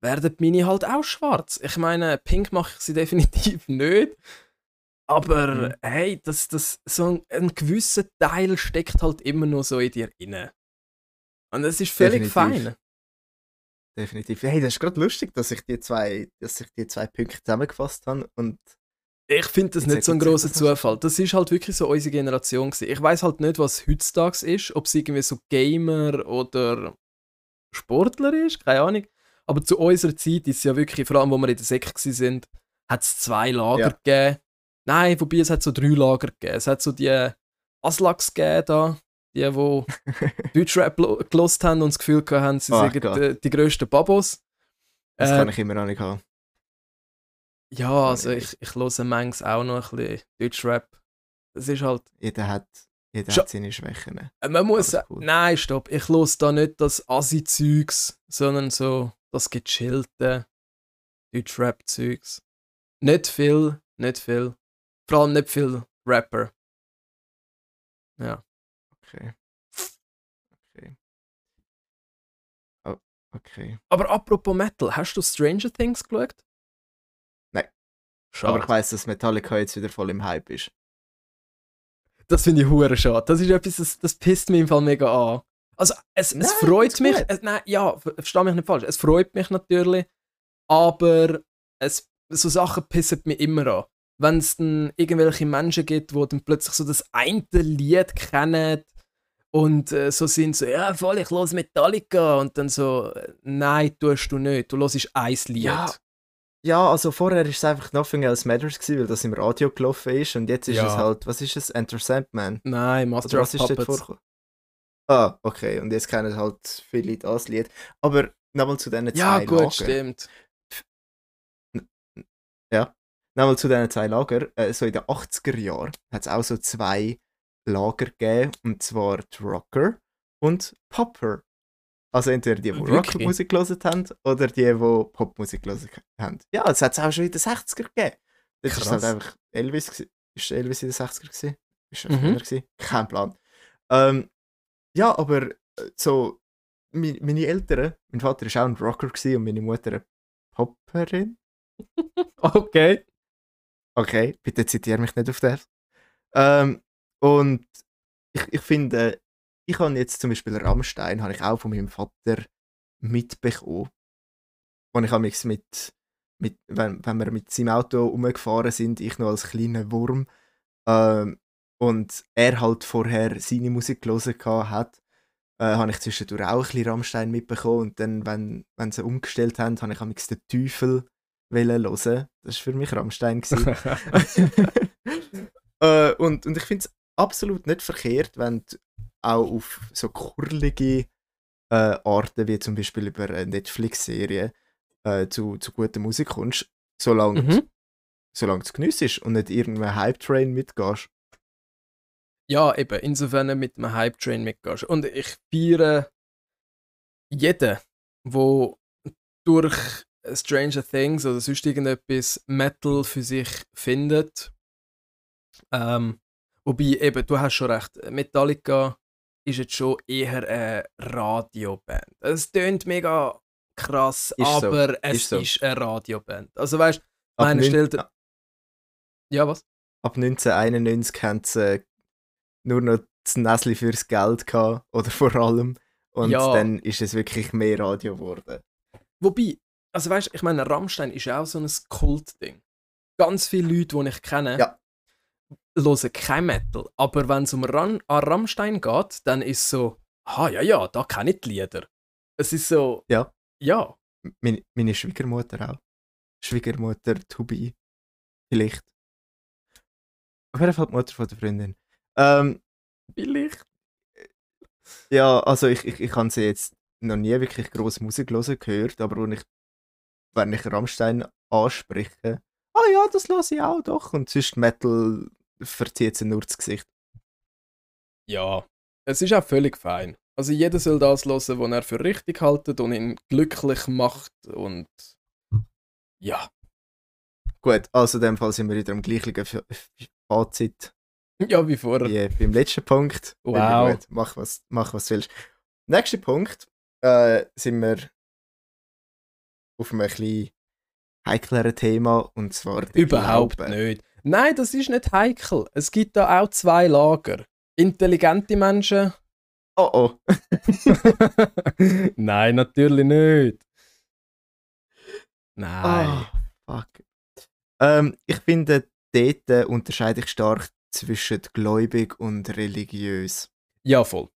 werden meine halt auch schwarz. Ich meine, pink mache ich sie definitiv nicht. Aber Mhm. hey, das, das, so ein, ein gewisser Teil steckt halt immer noch so in dir inne. Und das ist völlig Definitiv. fein. Definitiv. Hey, das ist gerade lustig, dass ich die zwei, dass ich die zwei Punkte zusammengefasst habe und Ich finde das Jetzt nicht so ein also. Zufall. Das ist halt wirklich so unsere Generation. Gewesen. Ich weiß halt nicht, was heutzutage ist, ob es irgendwie so Gamer oder Sportler ist, keine Ahnung. Aber zu unserer Zeit ist es ja wirklich, vor allem, wo wir in der Sek gsi sind, hat es zwei Lager Ja. gegeben. Nein, wobei es hat so drei Lager gegeben. Es hat so die Aslaks gegeben da, die, die Deutschrap lo- gelost haben und das Gefühl haben, sie Oh sind die, die grössten Babos. das Äh, kann ich immer noch nicht haben. Ja, also ich, ich höre manchmal auch noch ein bisschen Deutschrap. Das ist halt. Jeder hat, jeder hat seine Schwächen. äh, Man muss. Cool. Nein, stopp. Ich höre da nicht das Assi-Zeugs, sondern so das gechillte Deutschrap-Zeugs. Nicht viel, nicht viel. Vor allem nicht viel Rapper. Ja. Okay. Okay. Oh, okay. Aber apropos Metal, hast du Stranger Things geschaut? Schade. Aber ich weiss, dass Metallica jetzt wieder voll im Hype ist. Das finde ich hure schade. Das ist etwas, das, das pisst mich im Fall mega an. Also, es, Nein, es freut mich. Es, nein, ja, ver- versteh mich nicht falsch. Es freut mich natürlich, aber es, so Sachen pissen mich immer an. Wenn es dann irgendwelche Menschen gibt, die dann plötzlich so das eine Lied kennen und äh, so sind so, ja, voll, ich los Metallica und dann so, äh, nein, tust du nicht. Du hörst ein Lied. Ja, Ja, also vorher ist es einfach Nothing Else Matters gewesen, weil das im Radio gelaufen ist und jetzt ist Ja. es halt, was ist es? Enter Sandman. Nein, Master Oder was of ist dort Puppets. vorgekommen? Ah, okay, und jetzt kennen halt viele das Lied. Aber nochmal zu diesen Ja, zwei gut, Lager. stimmt. Nochmal zu diesen zwei Lager. Äh, so in den 80er Jahren hat es auch so zwei Lager gegeben, und zwar die Rocker und Popper. Also entweder die, die? Rockmusik gelesen haben, oder die, die Popmusik gelesen haben. Ja, das hat es auch schon in den 60er gegeben. Das ist halt einfach Elvis. Ist Elvis in den 60er gewesen? Ist er Mhm. früher? Kein Plan. Ähm, ja, aber äh, so, mi- meine Eltern, mein Vater war auch ein Rocker gewesen und meine Mutter eine Popperin. Okay. Okay, bitte zitiere mich nicht auf das. Ähm, und ich, ich finde, ich habe jetzt zum Beispiel Rammstein, habe ich auch von meinem Vater mitbekommen. Und ich habe mich mit, mit wenn, wenn wir mit seinem Auto umgefahren sind, ich noch als kleiner Wurm, ähm, und er halt vorher seine Musik gelesen hat, äh, habe ich zwischendurch auch ein bisschen Rammstein mitbekommen. Und dann, wenn, wenn sie umgestellt haben, habe ich am den Teufel hören. Das war für mich Rammstein. gewesen. äh, und, und ich finde es absolut nicht verkehrt, wenn du auch auf so kurlige äh, Arten, wie zum Beispiel über eine Netflix-Serie, äh, zu, zu guter Musik kommst, solange, Mhm. solange du es geniessest und nicht irgendeinen Hype-Train mitgehst. Ja, eben, insofern mit einem Hype-Train mitgehst. Und ich feiere jeden, der durch Stranger Things oder sonst irgendetwas Metal für sich findet. Ähm, wobei, eben, du hast schon recht, Metallica ist jetzt schon eher eine Radioband. Es tönt mega krass, Ist so, aber es ist so. ist eine Radioband. Also weißt du, Ab, meine stellt. Ja, was? ab 1991 haben sie nur noch das Näsli fürs Geld gehabt, oder vor allem. Und Ja. dann ist es wirklich mehr Radio geworden. Wobei, also weißt du, ich meine, Rammstein ist ja auch so ein Kultding. Ganz viele Leute, die ich kenne, Ja. Hören kein Metal. Aber wenn es um Ran an Rammstein geht, dann ist es so, ah ja, ja, da kenne ich die Lieder. Es ist so, Ja. ja, Meine, meine Schwiegermutter auch. Schwiegermutter to be. Vielleicht. Auf jeden Fall die Mutter von der Freundin. Ähm, vielleicht. ja, also ich, ich, ich habe sie jetzt noch nie wirklich grosse Musik hören gehört, aber wenn ich, wenn ich Rammstein anspreche, ah ja, das höre ich auch doch. Und sonst Metal verzieht sie nur das Gesicht. Ja, es ist auch völlig fein. Also jeder soll das hören, was er für richtig haltet und ihn glücklich macht und ja. Gut, also in dem Fall sind wir wieder am gleichen Fazit Ja, wie vorher. wie beim letzten Punkt. Wow. Gut. Mach was, mach was du willst. Nächster Punkt äh, sind wir auf einem etwas heikleren Thema und zwar Überhaupt Glaube. nicht. Nein, das ist nicht heikel. Es gibt da auch zwei Lager. Intelligente Menschen. Oh oh. Nein, natürlich nicht. Nein. Ah, fuck. Ähm, ich finde, dort unterscheide ich stark zwischen gläubig und religiös. Ja, voll.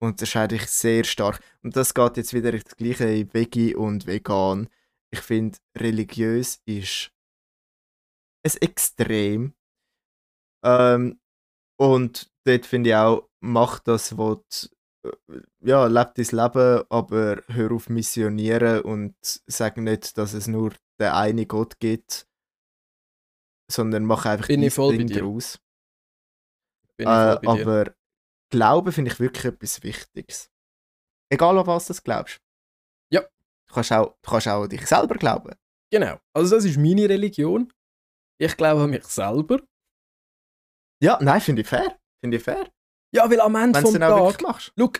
Unterscheide ich sehr stark. Und das geht jetzt wieder das gleiche in Veggie und Vegan. Ich finde, religiös ist ein Extrem. Ähm, und dort finde ich auch, mach das, was äh, ja, leb dein Leben, aber hör auf missionieren und sag nicht, dass es nur den einen Gott gibt, sondern mach einfach Bin ich voll bei Ding dir. daraus. Bin Äh, ich voll bei dir. aber Glauben finde ich wirklich etwas Wichtiges. Egal an was du glaubst. Ja. Du kannst auch, du kannst auch an dich selber glauben. Genau. Also das ist meine Religion. Ich glaube an mich selber. Ja, nein, finde ich fair. Finde ich fair. Ja, weil am Ende Wenn du es vom Tag... machst. Schau,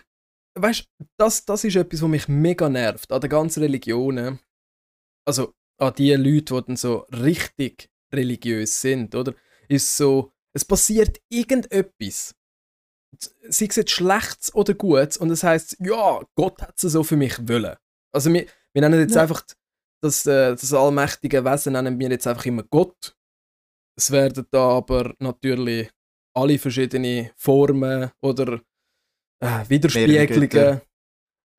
weißt das, das ist etwas, was mich mega nervt an den ganzen Religionen. Also an die Leute, die dann so richtig religiös sind, oder? Ist so, es passiert irgendetwas. Sei es jetzt Schlechtes oder Gutes, und es heißt, ja, Gott hat es so für mich wollen. Also wir, wir nennen jetzt Ja. einfach das, äh, das allmächtige Wesen nennen wir jetzt einfach immer Gott. Es werden da aber natürlich alle verschiedene Formen oder äh, Widerspiegelungen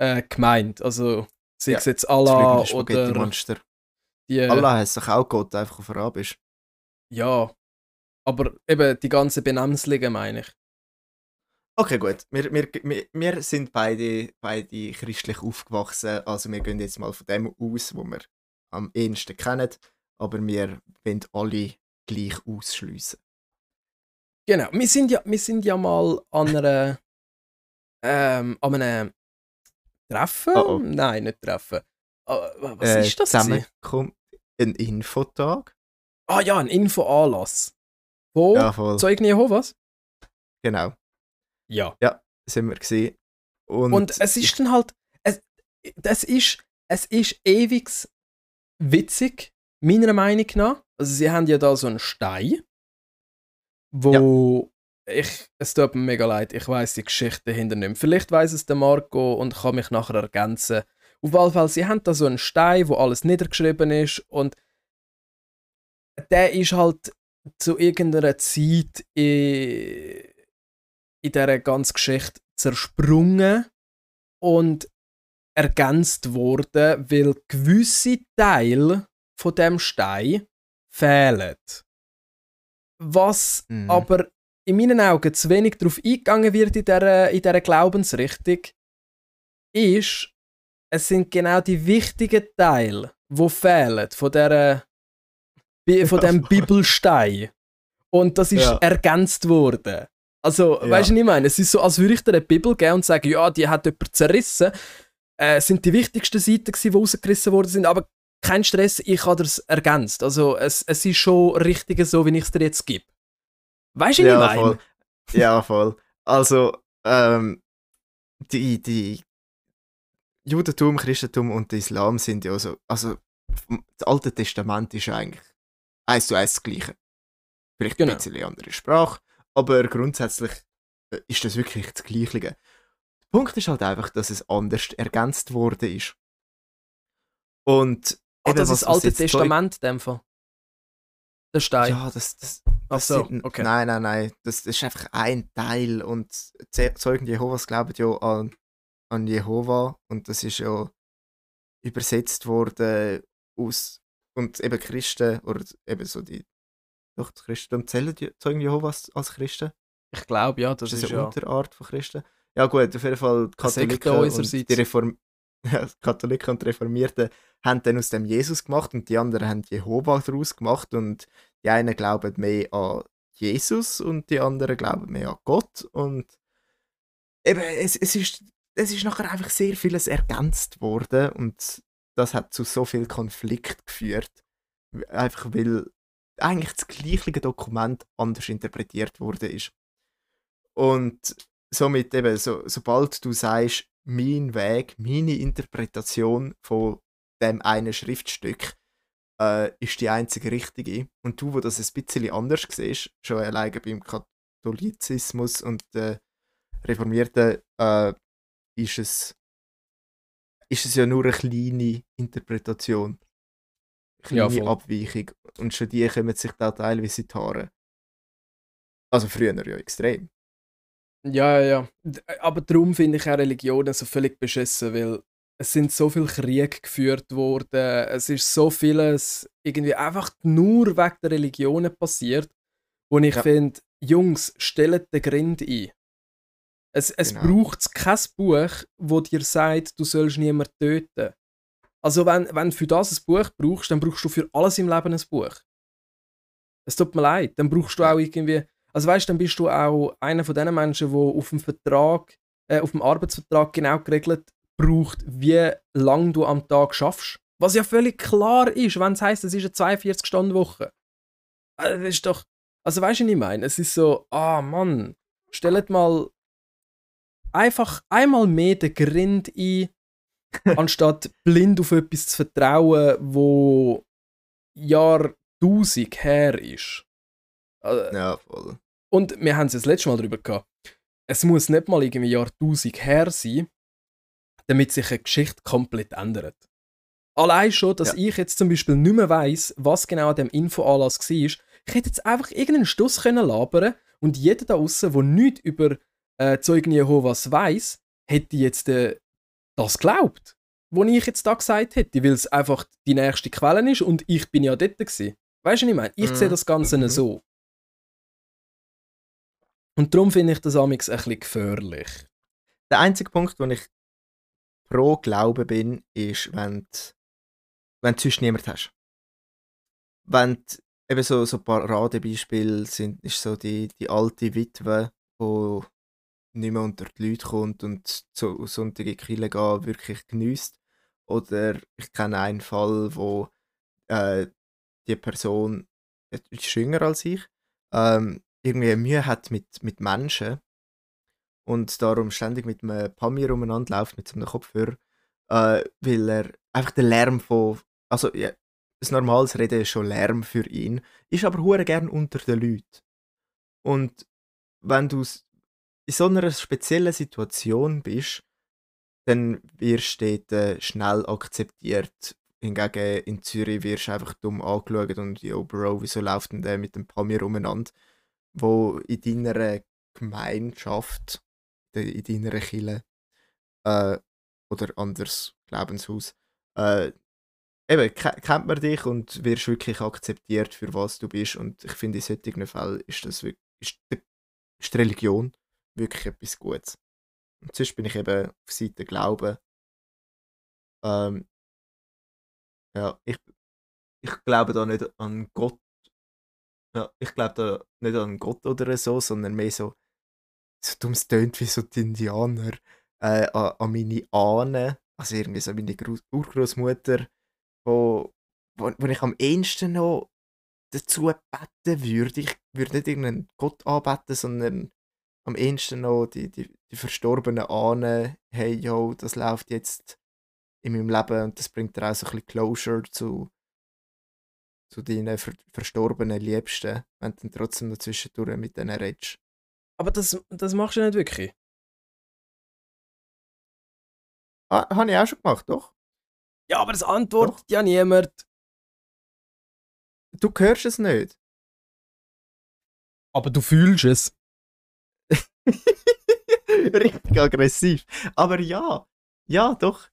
äh, gemeint. Also sei Ja, es jetzt Allah oder Spaghetti-Monster. die. Allah heißt doch auch Gott, einfach auf Arabisch. Ja. Aber eben die ganzen Benamslungen meine ich. Okay, gut. Wir, wir, wir, wir sind beide, beide christlich aufgewachsen, also wir gehen jetzt mal von dem aus, wo wir am ehesten kennen, aber wir wollen alle gleich ausschliessen. Genau. Wir sind ja, wir sind ja mal an einer ähm, an einem Treffen? Oh, oh. Nein, nicht Treffen. Ah, was Äh, ist das? gewesen? Zusammenkommt ein Infotag. Ah ja, ein Infoanlass. Wo? Ja, voll. Zeugen Jehovas? Genau. Ja. Sind wir gesehen. Und, Und es ist dann halt, es, das ist, es ist ewig witzig, meiner Meinung nach. Also sie haben ja da so einen Stein, wo ich, es tut mir mega leid, ich weiß die Geschichte dahinter nicht mehr. Vielleicht weiß es der Marco und kann mich nachher ergänzen. Auf jeden Fall, sie haben da so einen Stein, wo alles niedergeschrieben ist und der ist halt zu irgendeiner Zeit in, in dieser ganzen Geschichte zersprungen und ergänzt worden, weil gewisse Teile von dem Stein fehlen. Was Mhm. aber in meinen Augen zu wenig darauf eingegangen wird in dieser, in dieser Glaubensrichtung, ist, es sind genau die wichtigen Teile, die fehlen von, dieser, von dem. Bibelstein. Und das ist Ja. ergänzt worden. Also, Ja. weißt du, was ich meine? Es ist so, als würde ich dir eine Bibel geben und sagen, ja, die hat jemand zerrissen. Äh, sind die wichtigsten Seiten, gewesen, die rausgerissen worden sind, aber kein Stress, ich habe das ergänzt. Also, es, es ist schon richtig so, wie ich es dir jetzt gebe. Weißt du, was ich ja, meine? voll. Ja, voll. Also, ähm, die, die Judentum, Christentum und der Islam sind ja so, also das Alte Testament ist eigentlich eins zu eins das Gleiche. Vielleicht Genau. ein bisschen andere Sprache, aber grundsätzlich äh, ist das wirklich das Gleiche. Der Punkt ist halt einfach, dass es anders ergänzt worden ist. Und Ah, eben, das ist das Alte Testament, Fall. Der Stein. Ja, das, das, das so, sind- okay. Nein, nein, nein. Das, ist einfach ein Teil. Und Ze- Zeugen Jehovas glauben ja an, an Jehova. Und das ist ja übersetzt worden aus. Und eben Christen, oder eben so die. Doch, die Christen zählen die Zeugen Jehovas als Christen. Ich glaube, ja, das Das ist ist eine ja. unterart von Christen. Ja, gut, auf jeden Fall die Katholiken und die Reform Katholiken und Reformierten haben dann aus dem Jesus gemacht und die anderen haben Jehova daraus gemacht und die einen glauben mehr an Jesus und die anderen glauben mehr an Gott und eben, es, es, ist, es ist nachher einfach sehr vieles ergänzt worden und das hat zu so viel Konflikt geführt. Einfach weil eigentlich das gleiche Dokument anders interpretiert wurde ist. Und somit eben, so, sobald du sagst, mein Weg, meine Interpretation von dem einen Schriftstück äh, ist die einzige richtige. Und du, wo das ein bisschen anders siehst, schon alleine beim Katholizismus und der Reformierten, äh, ist, es, ist es ja nur eine kleine Interpretation. Eine kleine ja, Abweichung. Und schon die kommen sich da teilweise in die Haare. Also früher ja extrem. Ja, ja, ja. Aber darum finde ich auch Religion so völlig beschissen, weil es sind so viele Kriege geführt worden, es ist so vieles irgendwie einfach nur wegen der Religionen passiert, wo ich ja. finde, Jungs, stellt den Grind ein. Es, es genau. braucht kein Buch, wo dir sagt, du sollst niemanden töten. Also wenn, wenn du für das ein Buch brauchst, dann brauchst du für alles im Leben ein Buch. Es tut mir leid, dann brauchst du auch irgendwie, also weißt, dann bist du auch einer von den Menschen, wo auf dem Vertrag, äh, auf dem Arbeitsvertrag genau geregelt braucht, wie lange du am Tag schaffst. Was ja völlig klar ist, wenn es heisst, es ist eine 42-Stunden-Woche. Also, das ist doch. Also, weißt du, was ich meine? Es ist so, ah Mann, stellt mal einfach einmal mehr den Grind ein, anstatt blind auf etwas zu vertrauen, wo Jahrtausend her ist. Also, ja, voll. Und wir haben es das letzte Mal darüber gehabt. Es muss nicht mal irgendwie Jahrtausend her sein, damit sich eine Geschichte komplett ändert. Allein schon, dass ja. ich jetzt zum Beispiel nicht mehr weiss, was genau an dem Infoanlass war, ich hätte jetzt einfach irgendeinen Stuss können labern und jeder da außen, der nichts über äh, Zeugen Jehovas weiß, hätte jetzt äh, das glaubt, was ich jetzt da gesagt hätte, weil es einfach die nächste Quelle ist und ich bin ja dort gewesen. Weißt du, was ich meine? Ich mhm. sehe das Ganze mhm. so. Und darum finde ich das amix ein bisschen gefährlich. Der einzige Punkt, den ich pro Glauben bin, ist, wenn du, wenn du sonst niemand hast. Wenn du, eben so, so ein paar Radebeispiele sind, ist so die, die alte Witwe, die nicht mehr unter die Leute kommt und so sonntage Kille gehen wirklich genießt. Oder ich kenne einen Fall, wo äh, die Person ist jünger als ich, ähm, irgendwie Mühe hat mit, mit Menschen und darum ständig mit einem Pamir umeinander läuft, mit so einem Kopfhörer, äh, weil er einfach den Lärm von, also ja, ein normales Reden ist schon Lärm für ihn, ist aber hure gern unter den Leuten. Und wenn du in so einer speziellen Situation bist, dann wirst du dort äh, schnell akzeptiert. Hingegen in Zürich wirst du einfach dumm angeschaut und yo Bro, wieso läuft denn der mit dem Pamir umeinander? Wo in deiner Gemeinschaft in deiner Kille äh, oder anderes Glaubenshaus. Äh, eben, kennt man dich und wirst wirklich akzeptiert, für was du bist. Und ich finde, in solchen Fällen ist, das wirklich, ist, die, ist Religion wirklich etwas Gutes. Und sonst bin ich eben auf Seite Glauben. Ähm, ja, ich, ich glaube da nicht an Gott. Ja, ich glaube da nicht an Gott oder so, sondern mehr so so dumm es tönt wie so die Indianer, äh, an, meine Ahnen, also irgendwie so meine Urgroßmutter, wo, wo, wo ich am ehesten noch dazu beten würde. Ich würde nicht irgendeinen Gott anbeten, sondern am ehesten noch die, die, die verstorbenen Ahnen, hey, yo, das läuft jetzt in meinem Leben und das bringt dir auch so ein bisschen Closure zu, zu deinen ver verstorbenen Liebsten, wenn du dann trotzdem dazwischen mit denen redest. Aber das, das machst du nicht wirklich. Ah, habe ich auch schon gemacht, doch. Ja, aber das antwortet doch. ja niemand. Du hörst es nicht. Aber du fühlst es. Richtig aggressiv. Aber ja, ja, doch.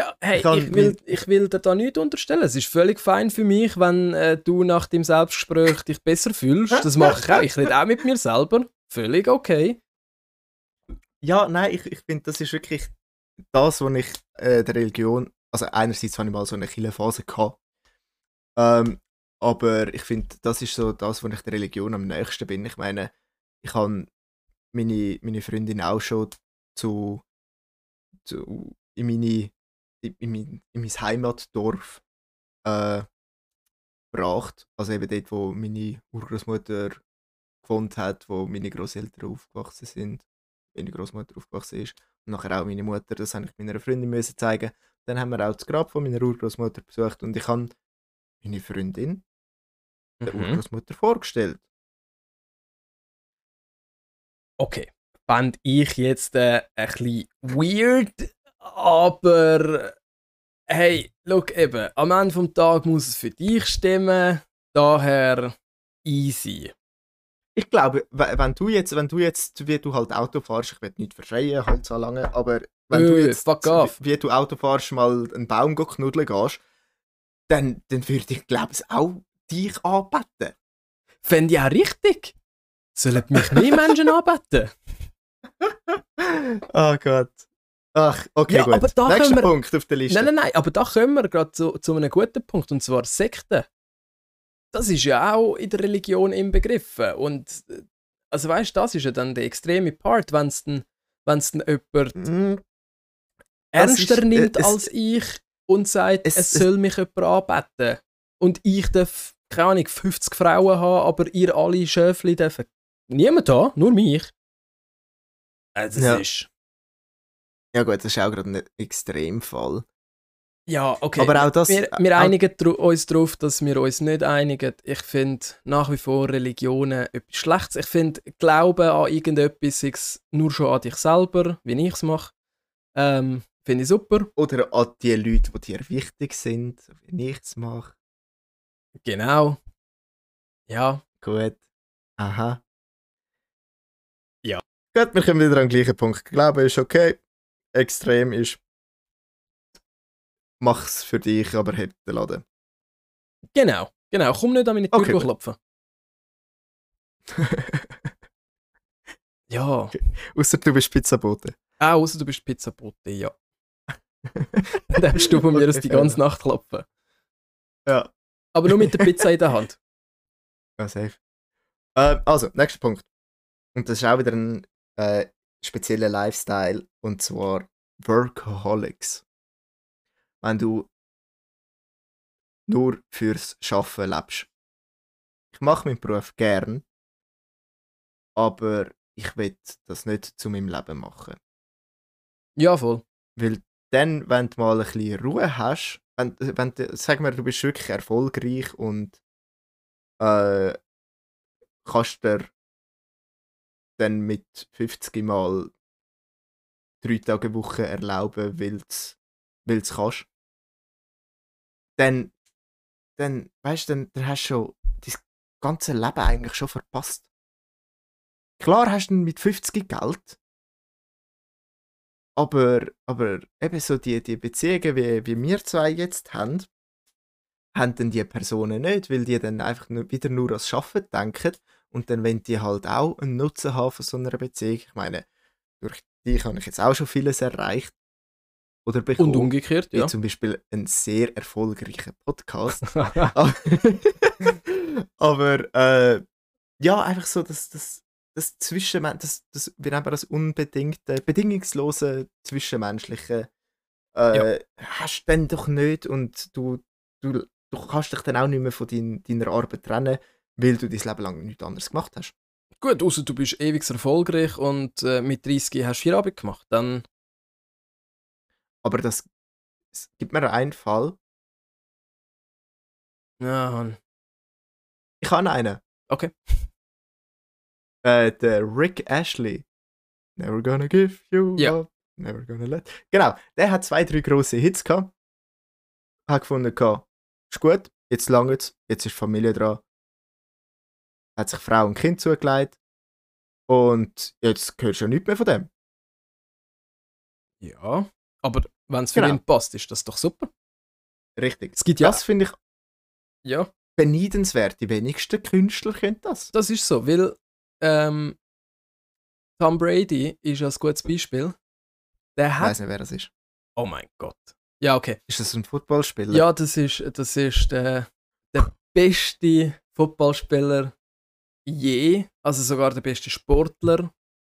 Ja, hey, ich, ich, will, ich will dir da nichts unterstellen. Es ist völlig fein für mich, wenn äh, du nach dem Selbstgespräch dich besser fühlst. Das mache ich auch. Ich rede auch mit mir selber. Völlig okay. Ja, nein, ich, ich finde, das ist wirklich das, was ich äh, der Religion. Also, einerseits habe ich mal so eine Phase gehabt. Ähm, aber ich finde, das ist so das, wo ich der Religion am nächsten bin. Ich meine, ich habe meine, meine Freundin auch schon zu, zu in, meine, in, in, mein, in mein Heimatdorf äh, gebracht. Also eben dort, wo meine Urgroßmutter gewohnt hat, wo meine Großeltern aufgewachsen sind, meine Großmutter aufgewachsen ist. Und nachher auch meine Mutter, das habe ich meiner Freundin müssen zeigen. Dann haben wir auch das Grab von meiner Urgroßmutter besucht und ich habe meine Freundin der Mhm. Urgroßmutter vorgestellt. Okay. Fand ich jetzt äh, ein bisschen weird, aber hey, look eben, am Ende vom Tag muss es für dich stimmen, daher easy. Ich glaube, we- wenn du jetzt, wenn du jetzt, wie du halt Auto fährst, ich will nicht verschreien, halt so lange, aber wenn du Öh, jetzt, wie, wie du Auto fährst, mal einen Baum knuddeln gehst, dann, dann würde ich, glaube ich, auch dich anbeten. Fände ich auch richtig. Sollen mich mehr Menschen anbeten? oh Gott. Ach, okay, Ja, gut. aber da Nächster wir- Punkt auf der Liste. Nein, nein, nein, aber da kommen wir gerade zu, zu einem guten Punkt, und zwar Sekten. Das ist ja auch in der Religion inbegriffen. Und äh, also weißt du, das ist ja dann der extreme Part, wenn es dann, wenn's dann jemand Mm, ernster ist, äh, nimmt es- als ich und sagt, es- es, es- soll mich jemand anbeten. Und ich darf, keine Ahnung, 50 Frauen haben, aber ihr alle Schöfli dürfen niemand haben, nur mich. Also das Ja. ist... Ja gut, das ist auch gerade ein Extremfall. Ja, okay. Aber auch das... wir, wir einigen uns darauf, dass wir uns nicht einigen. Ich finde nach wie vor Religionen etwas Schlechtes. Ich finde, Glauben an irgendetwas ist nur schon an dich selber, wie ich es mache. Ähm, finde ich super. Oder an die Leute, die dir wichtig sind, wie ich es mache. Genau. Ja. Gut. Aha. Ja. Gut, wir kommen wieder an den gleichen Punkt. Glaube ist okay. Extrem ist. Mach's für dich, aber heb den Laden. Genau. Genau. Komm nicht an meine Tür Okay. klopfen. Ja. Außer du bist Pizzabote. Auch außer du bist Pizzabote, ja. Dann darfst du von mir Okay, die ganze. Nacht klopfen. Ja. Aber nur mit der Pizza in der Hand. Ja, safe. Äh, also, nächster Punkt. Und das ist auch wieder ein äh, spezieller Lifestyle. Und zwar Workaholics. Wenn du nur fürs Schaffen lebst. Ich mache meinen Beruf gern, aber ich will das nicht zu meinem Leben machen. Ja, voll. Weil dann, wenn du mal ein bisschen Ruhe hast, wenn, wenn du, sag mal, du bist wirklich erfolgreich und äh, kannst dir dann mit 50 Mal drei Tage Woche erlauben, weil du kannst, dann, dann weißt du, dann, dann hast du schon dein ganze Leben eigentlich schon verpasst. Klar hast du mit 50 Geld, aber, aber eben so die, die Beziehungen, wie, wie wir zwei jetzt haben, haben dann die Personen nicht, weil die dann einfach nur, wieder nur ans Schaffen denken und dann wenn die halt auch einen Nutzen haben von so einer Beziehung. Ich meine, durch dich habe ich jetzt auch schon vieles erreicht oder bekommen. Und umgekehrt, Wie ja. zum Beispiel einen sehr erfolgreichen Podcast. ja. Aber, äh, ja, einfach so das, das, das Zwischenmen das, das, wie nennen wir das unbedingte, bedingungslose Zwischenmenschliche äh, hast du dann doch nicht und du, du, du kannst dich dann auch nicht mehr von dein, deiner Arbeit trennen, weil du dein Leben lang nichts anderes gemacht hast. Gut, außer du bist ewig erfolgreich und äh, mit 30 hast du Feierabend gemacht. Dann, Aber das es gibt mir einen Fall. ja. Ich habe einen. Okay. Äh, der Rick Ashley. Never gonna give you Ja. up, never gonna let. Genau, der hat zwei, drei große Hits gehabt. Hat gefunden, gehabt, ist gut, jetzt lange jetzt ist Familie dran. Hat sich Frau und Kind zugelegt. Und jetzt hörst du ja nichts mehr von dem. Ja. Aber wenn es für Genau. ihn passt, ist das doch super. Richtig. Es gibt ja. Das finde ich Ja, beneidenswert. Die wenigsten Künstler können das. das ist so, weil ähm, Tom Brady ist ein gutes Beispiel. Der Ich hat. weiß nicht, wer das ist. Oh mein Gott. Ja, okay. Ist das ein Footballspieler? Ja, das ist, das ist der, der beste Footballspieler je, also sogar der beste Sportler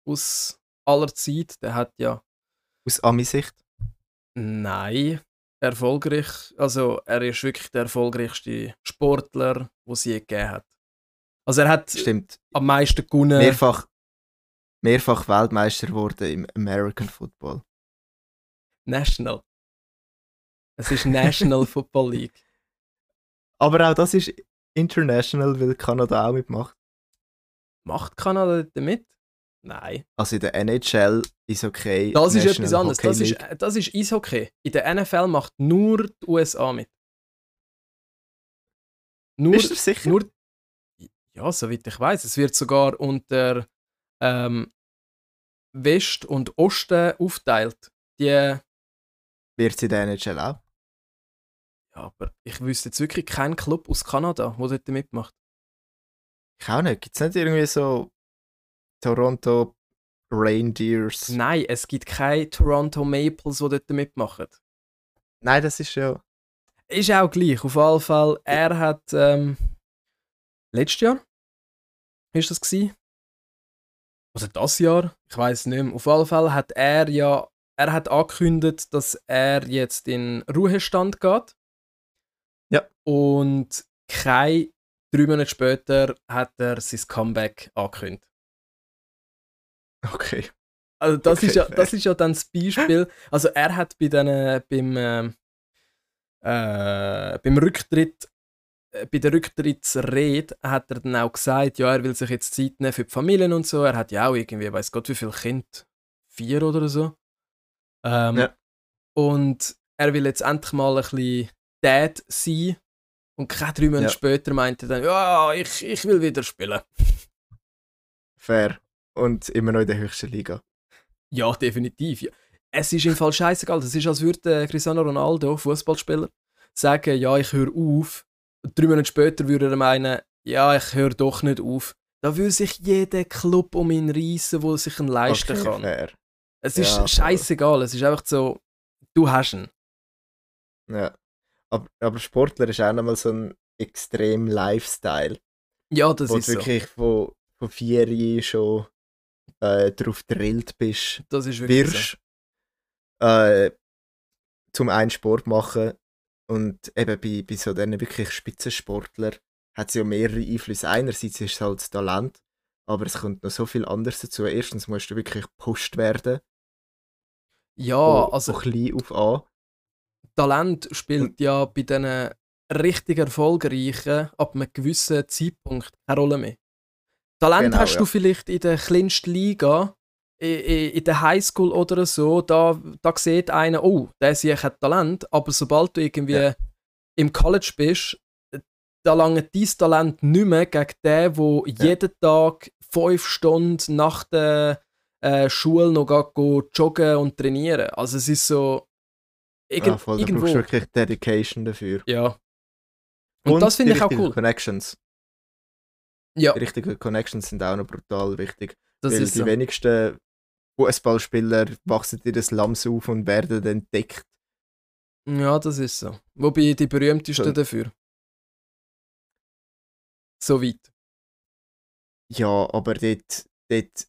aus aller Zeit. Der hat ja. Aus Ami-Sicht? Nein. Erfolgreich. Also, er ist wirklich der erfolgreichste Sportler, den es je gegeben hat. Also, er hat Stimmt. am meisten gewonnen. Mehrfach, mehrfach Weltmeister geworden im American Football. National. Es ist National Football League. Aber auch das ist international, weil Kanada auch mitmacht. Macht Kanada dort mit? Nein. Also in der NHL ist okay. Das ist etwas anderes. Das ist, das ist Eishockey. In der NFL macht nur die USA mit. Nur, Bist du sicher? nur ja, soweit ich weiß. Es wird sogar unter ähm, West und Osten aufteilt. Die, ja, Wird sie in der NHL auch? aber ich wüsste jetzt wirklich keinen Club aus Kanada, der dort mitmacht. Ich auch nicht. Gibt es nicht irgendwie so Toronto Reindeers? Nein, es gibt keine Toronto Maples, die dort mitmachen. Nein, das ist ja. Ist auch gleich. Auf jeden Fall, er hat ähm, letztes Jahr ist das gsi? Oder das Jahr? Ich weiß nicht mehr. Auf jeden Fall hat er ja, er hat angekündigt, dass er jetzt in Ruhestand geht. Ja. Und kein drei Monate später hat er sein Comeback angekündigt. Okay. Also das, Okay, ist ja, fair. das ist ja dann das Beispiel. Also er hat bei den, beim, ähm, äh, beim Rücktritt, äh, bei der Rücktrittsrede hat er dann auch gesagt, ja, er will sich jetzt Zeit nehmen für die Familien und so. Er hat ja auch irgendwie, weiß Gott wie viele Kinder, vier oder so. Ähm, Ja. Und er will jetzt endlich mal ein bisschen Dad sein. Und keine drei Monate Ja. später meinte er dann, ja, ich, ich will wieder spielen. Fair. Und immer noch in der höchsten Liga. Ja, definitiv. Ja. Es ist im Fall scheißegal. Das ist, als würde äh, Cristiano Ronaldo, Fußballspieler, sagen, ja, ich höre auf. Und drei Monate später würde er meinen, ja, ich höre doch nicht auf. Da würde sich jeder Club um ihn reissen, wo er sich ihn leisten okay, kann. Fair. Es Ja, ist voll. scheißegal. Es ist einfach so, du hast ihn. Ja. Aber, aber Sportler ist auch nochmal so ein extrem Lifestyle. Ja, das wo ist du so. wirklich von, von vier Jahren schon äh, drauf drillt bist, Das ist wirklich so. wirst, äh, zum einen Sport machen und eben bei, bei so diesen wirklich Spitzensportler hat es ja mehrere Einflüsse. Einerseits ist es halt das Talent, aber es kommt noch so viel anderes dazu. Erstens musst du wirklich gepusht werden, Ja, von, also von klein auf an. Talent spielt ja bei diesen richtig erfolgreichen ab einem gewissen Zeitpunkt keine Rolle mehr. Talent Genau, hast ja. du vielleicht in der kleinsten Liga, i- i- in der Highschool oder so, da, da sieht einer, oh, der Sieg hat Talent, aber sobald du irgendwie Ja. im College bist, da lange dein Talent nicht mehr gegen den, wo jeden Tag fünf Stunden nach der äh, Schule noch geht, joggen und trainieren. Also es ist so irgend, Ja, voll, da irgendwo. brauchst du wirklich Dedication dafür. Ja. Und, das die finde ich auch cool. Connections. Ja, Die richtigen Connections sind auch noch brutal wichtig. das weil ist die so. wenigsten Fußballspieler wachsen in das Lams auf und werden entdeckt. Ja, das ist so. Wobei die berühmtesten So. dafür. So weit. Ja, aber dort, dort,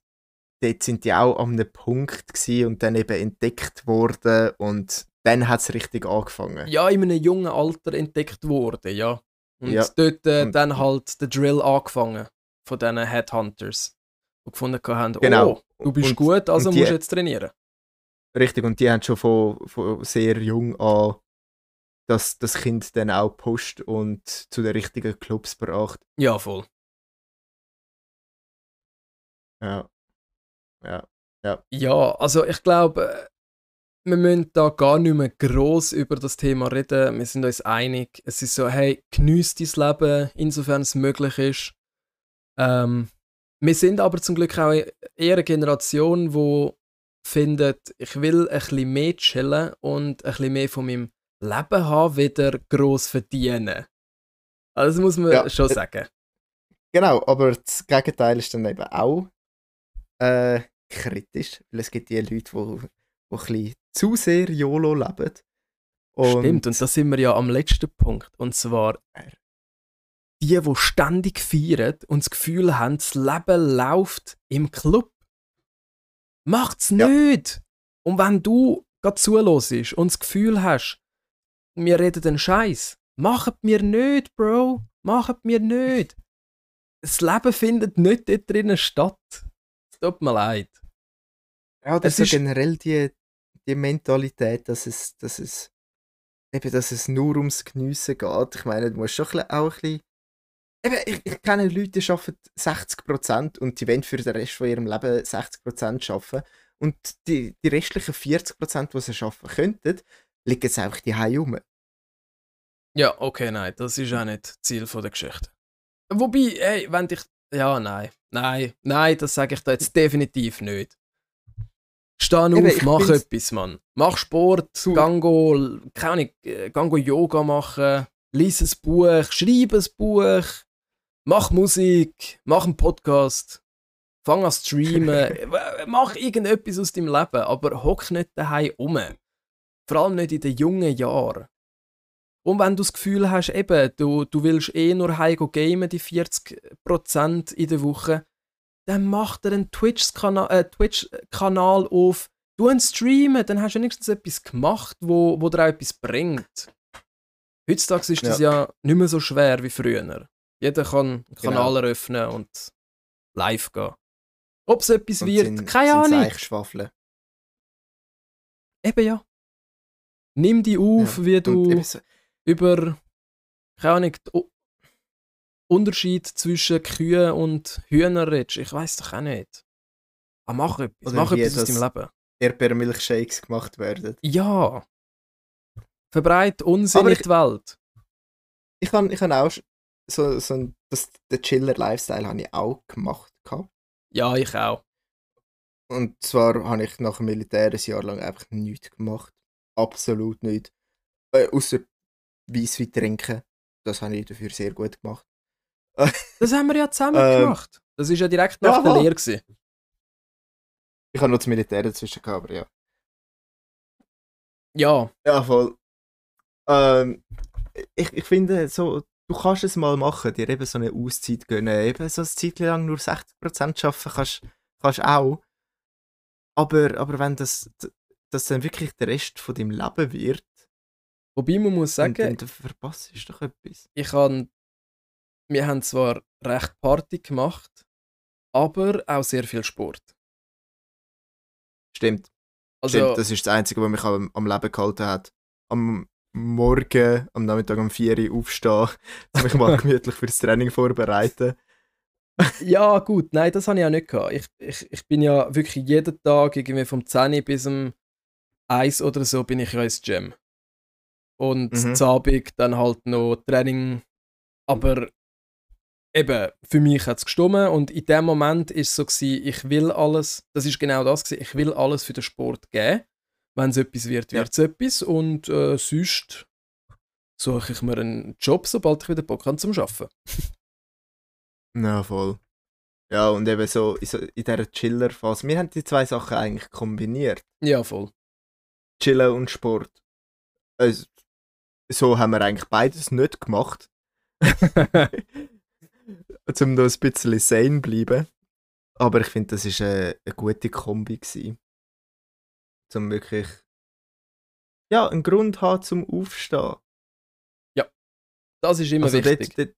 dort sind die auch an einem Punkt und dann eben entdeckt worden und dann hat es richtig angefangen. Ja, in einem jungen Alter entdeckt worden, ja. Und Ja. dort äh, Und- dann halt der Drill angefangen von diesen Headhunters. Die gefunden haben, Genau. oh, du bist Und- gut, also die- musst du jetzt trainieren. Richtig, und die haben schon von, von sehr jung an das, das Kind dann auch pusht und zu den richtigen Clubs gebracht. Ja, voll. Ja. Ja. Ja, also ich glaube, äh, wir müssen da gar nicht mehr gross über das Thema reden. Wir sind uns einig. Es ist so, hey, geniess dein Leben, insofern es möglich ist. Ähm, wir sind aber zum Glück auch eher eine Generation, die findet, ich will ein bisschen mehr chillen und ein bisschen mehr von meinem Leben haben, wieder gross verdienen. Also das muss man Ja, schon sagen. Genau, aber das Gegenteil ist dann eben auch äh, kritisch, weil es gibt die Leute, die, die ein bisschen zu sehr YOLO leben. Und Stimmt, und da sind wir ja am letzten Punkt. Und zwar die, die ständig feiern und das Gefühl haben, das Leben läuft im Club. Macht's Ja. nicht! Und wenn du gerade zuhörst und das Gefühl hast, wir reden den Scheiß, macht mir nicht, Bro. Macht mir nicht. Das Leben findet nicht dort drinnen statt. Es tut mir leid. Ja, das ist- so generell die, die Mentalität, dass es, dass es eben, dass es nur ums Geniessen geht. Ich meine, du musst schon auch ein bisschen Eben, ich, ich kenne Leute, die arbeiten 60% und die wollen für den Rest von ihrem Leben 60% arbeiten. Und die, die restlichen 40%, die sie arbeiten könnten, liegen jetzt einfach die rum. Ja, okay, nein, das ist auch nicht Ziel von der Geschichte. Wobei, ey, wenn dich. Ja, nein, nein, nein, das sage ich da jetzt definitiv nicht. Steh Eben, auf, mach bin's- etwas, Mann. Mach Sport, Du- gang go, keine Ahnung, äh, gang go Yoga machen, lies ein Buch, schreib ein Buch, mach Musik, mach einen Podcast, fang an streamen, äh, mach irgendetwas aus deinem Leben, aber hock nicht daheim um. Vor allem nicht in den jungen Jahren. Und wenn du das Gefühl hast, eben, du, du willst eh nur heim gamen, die 40% in der Woche, dann mach dir einen Twitch-Kanal äh, Twitch auf, du einen streamen, dann hast du wenigstens etwas gemacht, wo, wo dir auch etwas bringt. Heutzutage ist das ja nicht mehr so schwer wie früher. Jeder kann einen Genau. Kanal eröffnen und live gehen. Ob es etwas Und wird, sind- keine sind Ahnung. Seichschwafeln. Eben ja. Nimm die auf, Ja. wie du so- über, keine Ahnung, Unterschied zwischen Kühen und Hühnern redest. Ich weiß doch auch nicht. Aber mach etwas, Oder mach etwas aus deinem Leben. Erdbeermilchshakes gemacht werden. Ja. Verbreit Unsinn Aber in die Welt. Ich habe ich auch so, so ein, das, den Chiller-Lifestyle habe ich auch gemacht. Gehabt. Ja, ich auch. Und zwar habe ich nach dem Militär ein Jahr lang einfach nichts gemacht. Absolut nicht. Äh, außer Weisswein trinken. Das habe ich dafür sehr gut gemacht. Das haben wir ja zusammen Ähm, gemacht. Das war ja direkt nach der jawohl. Lehre. Gewesen. Ich habe noch das Militär dazwischen gehabt, aber ja. Ja, Ja, voll. Ähm, ich, ich finde, so, du kannst es mal machen, dir eben so eine Auszeit gönnen. Eben so eine Zeit lang nur 60% arbeiten kannst kannst auch. Aber, aber wenn das, das dann wirklich der Rest von deinem Leben wird, wobei man muss dann, sagen, dann verpasst du doch etwas. ich han, wir haben zwar recht Party gemacht, aber auch sehr viel Sport. Stimmt, Also, stimmt. Das ist das Einzige, was mich am, am Leben gehalten hat. Am Morgen, am Nachmittag um 4 Uhr aufstehen, mich mal gemütlich fürs Training vorbereiten. Ja, gut, nein, das habe ich auch nicht gehabt. Ich, ich, ich bin ja wirklich jeden Tag, irgendwie vom 10 bis um 1 oder so, bin ich ja ins Gym. Und mhm. Abend dann halt noch Training. Aber eben, für mich hat es gestimmt und in dem Moment ist es so gewesen, ich will alles, das ist genau das gewesen, ich will alles für den Sport geben. Wenn es etwas wird, wird es etwas und äh, sonst suche ich mir einen Job, sobald ich wieder Bock habe zum Arbeiten. Ja, voll. Ja, und eben so in, so, in dieser Chiller-Phase. Wir haben die zwei Sachen eigentlich kombiniert. Ja, voll. Chillen und Sport. Also, so haben wir eigentlich beides nicht gemacht. um noch ein bisschen sane bleiben. Aber ich finde, das war eine, eine gute Kombi. Gewesen. Um wirklich ja, einen Grund haben zum Aufstehen. Das ist immer also wichtig. dort, dort,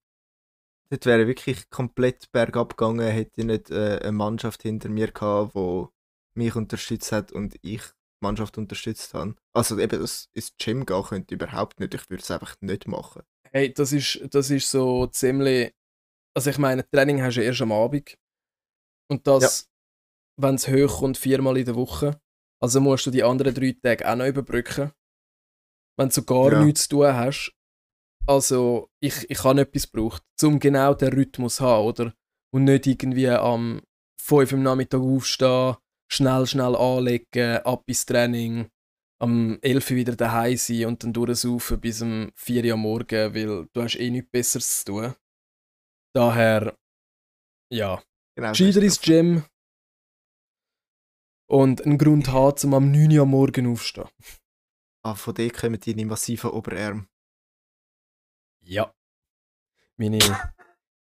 dort wäre wirklich komplett bergab gegangen, hätte ich nicht äh, eine Mannschaft hinter mir gehabt, die mich unterstützt hat und ich die Mannschaft unterstützt habe. Also eben das ins Gym gehen könnte ich überhaupt nicht, ich würde es einfach nicht machen. Hey, das ist, das ist so ziemlich. Also, ich meine, Training hast du erst am Abend. Und das, wenn es hoch kommt, viermal in der Woche. Also musst du die anderen drei Tage auch noch überbrücken. Wenn du so gar Ja. nichts zu tun hast. Also, ich, ich habe etwas gebraucht, um genau den Rhythmus zu haben, oder? Und nicht irgendwie am 5 Uhr am Nachmittag aufstehen, schnell, schnell anlegen, ab ins Training, am 11 Uhr wieder daheim sein und dann durchsaufen bis um 4 Uhr am Morgen, weil du hast eh nichts Besseres zu tun. Daher, ja, Genau, gescheiter ins Gym und einen Grund haben, um am 9 Uhr am Morgen aufzustehen. Ah, von dir kommen deine massiven Oberarme. Ja. Meine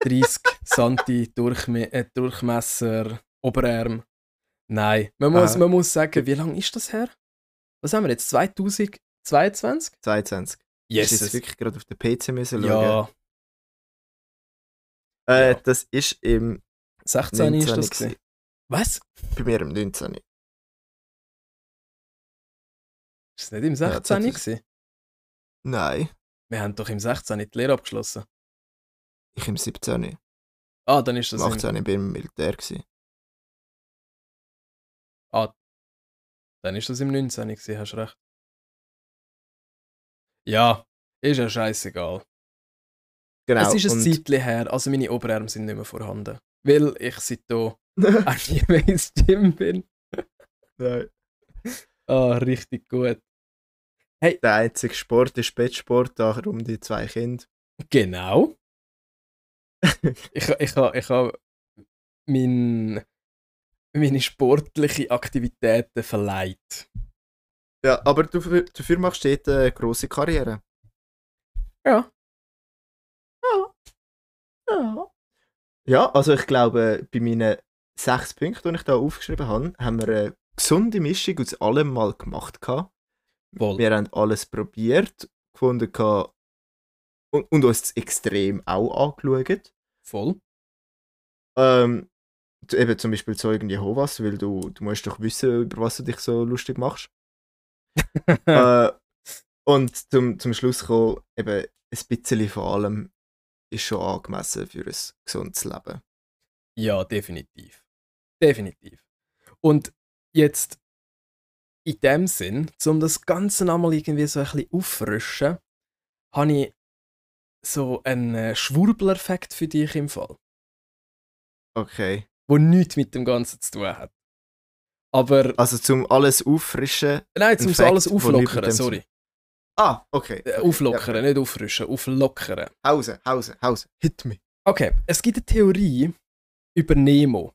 30 Santi Durchme äh, Durchmesser Oberarm Nein, man muss, Ah. man muss sagen, wie lange ist das her? Was haben wir jetzt? 2022? 22. Yes. Ist jetzt wirklich gerade auf den PC müssen schauen. ja, Äh, ja. Das ist im 16 ist 19. das. gewesen. Was? Bei mir im 19. Ist das nicht im Ja, 16 das gewesen? Nein, Wir haben doch im 16 die Lehre abgeschlossen. ich im 17. Ah, dann ist Im das im, 18. bin ich im Militär. Gewesen. dann ist das im 19 gewesen, hast recht. Ja, ist ja scheißegal. Genau. es ist ein Zeitchen her, also meine Oberarme sind nicht mehr vorhanden. Weil ich seitdem auch nie mehr ins Gym bin. Nein. Ah, richtig gut. Der einzige Sport ist Bettsport, darum die zwei Kinder. Genau. ich ich habe ich ha mein, meine sportliche Aktivitäten verleiht. Ja, aber du, dafür machst du dort eine grosse Karriere. Ja. Ja. Ja, also ich glaube, bei meinen sechs Punkten, die ich da aufgeschrieben habe, haben wir eine gesunde Mischung aus allem mal gemacht. Voll. Wir haben alles probiert, gefunden und, und uns extrem auch angeschaut. Voll. Ähm, eben zum Beispiel Zeugen Jehovas, weil du, du musst doch wissen, über was du dich so lustig machst. äh, und zum, zum Schluss kommen, eben ein bisschen von allem ist schon angemessen für ein gesundes Leben. Ja, definitiv. Definitiv. Und jetzt in dem Sinn, um das Ganze nochmal irgendwie so ein bisschen auffrischen, habe ich so einen äh, Schwurbler-Effekt für dich im Fall, Okay. wo nichts mit dem Ganzen zu tun hat. Aber, Also zum alles auffrischen. nein, zum Effekt, alles auflockern, sorry. Ah, okay. Äh, okay. auflockern, nicht auffrischen, auflockern. Ja. Hause, Hause, Hause. Hit me. Okay, es gibt eine Theorie über Nemo.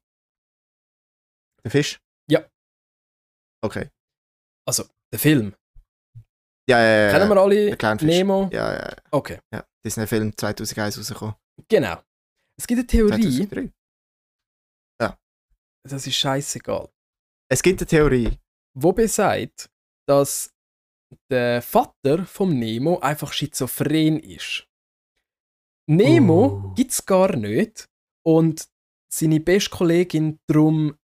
Der Fisch? Ja. Okay. Also, der Film. Ja, ja, ja. Kennen wir alle der Fisch. Nemo? Ja, ja, ja. Okay, ja. Disney-Film 2001 rausgekommen. genau. Es gibt eine Theorie, 2003. das ist scheißegal, Es gibt eine Theorie. wo besagt, dass der Vater vom Nemo einfach schizophren ist. Nemo Oh. gibt's gar nicht und seine beste Kollegin drum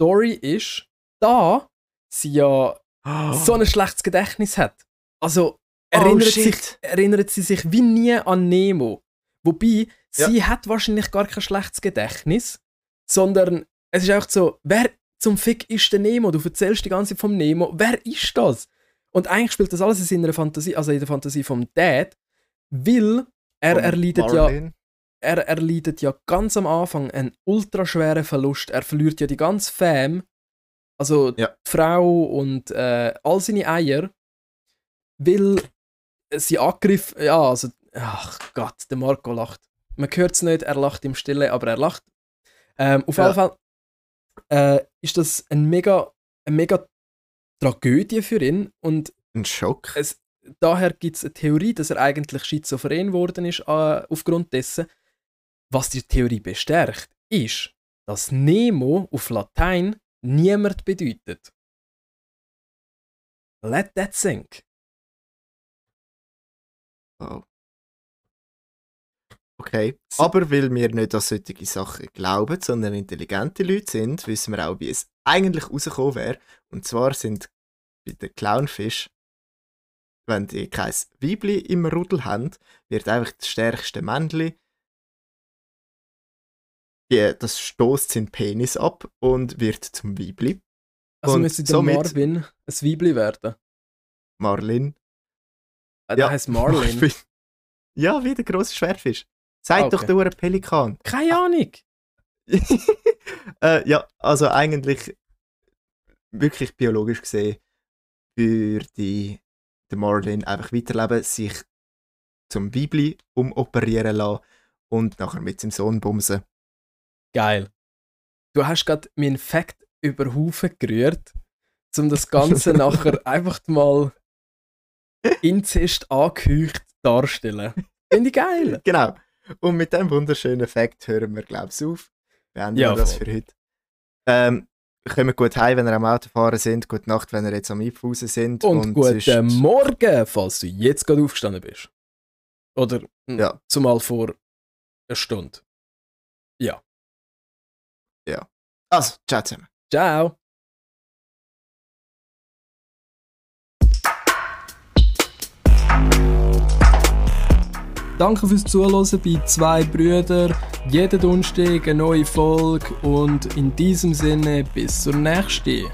Dory ist, da sie ja so ein schlechtes Gedächtnis hat. Also erinnert, Oh, sich, erinnert sie sich wie nie an Nemo. Wobei, Ja. sie hat wahrscheinlich gar kein schlechtes Gedächtnis, sondern es ist einfach so, wer zum Fick ist der Nemo? Du erzählst die ganze Zeit vom Nemo. Wer ist das? Und eigentlich spielt das alles in seiner Fantasie, also in der Fantasie vom Dad, weil er erleidet ja er erleidet ja ganz am Anfang einen ultraschweren Verlust. Er verliert ja die ganze Fam, also Ja. die Frau und äh, all seine Eier, weil sie angriff, ja, also, ach Gott, der Marco lacht. Man hört es nicht, er lacht im Stille, aber er lacht. Ähm, auf Ja. jeden Fall äh, ist das ein mega, eine mega Tragödie für ihn und Ein Schock. es, daher gibt es eine Theorie, dass er eigentlich schizophren geworden ist äh, aufgrund dessen. Was die Theorie bestärkt, ist, dass Nemo auf Latein niemand bedeutet. Let that sink. Wow. Okay. So- Aber weil wir nicht an solche Sachen glauben, sondern intelligente Leute sind, wissen wir auch, wie es eigentlich rausgekommen wäre. Und zwar sind bei den Clownfisch, wenn die kein Weibli im Rudel haben, wird einfach das stärkste die, das stoßt seinen Penis ab und wird zum Weibli. Also Und müsste der Marvin ein Weibli werden. Marlin. Äh, der heißt Marlin. Ja, wie der grosse Schwertfisch. Seid Ah, doch okay. du ein Pelikan. Keine Ahnung. äh, ja, also eigentlich wirklich biologisch gesehen würde der Marlin einfach weiterleben, sich zum Weibli umoperieren lassen und nachher mit seinem Sohn bumsen. Geil. Du hast gerade meinen Fakt über Haufen gerührt, um das Ganze nachher einfach mal Inzest angeheucht darzustellen. Finde ich geil. Genau. Und mit dem wunderschönen Fakt hören wir, glaube ich, auf. Beenden Ja, wir das voll. für heute. Ähm, kommt gut heim, wenn ihr am Autofahren sind. Gute Nacht, wenn ihr jetzt am Einfusen sind. Und, und guten sonst- Morgen, falls du jetzt gerade aufgestanden bist. Oder hm, Ja. zumal vor einer Stunde. Also, ciao zusammen. Ciao! Danke fürs Zuhören bei «Zwei Brüder». Jeden Donnerstag eine neue Folge und in diesem Sinne bis zur nächsten.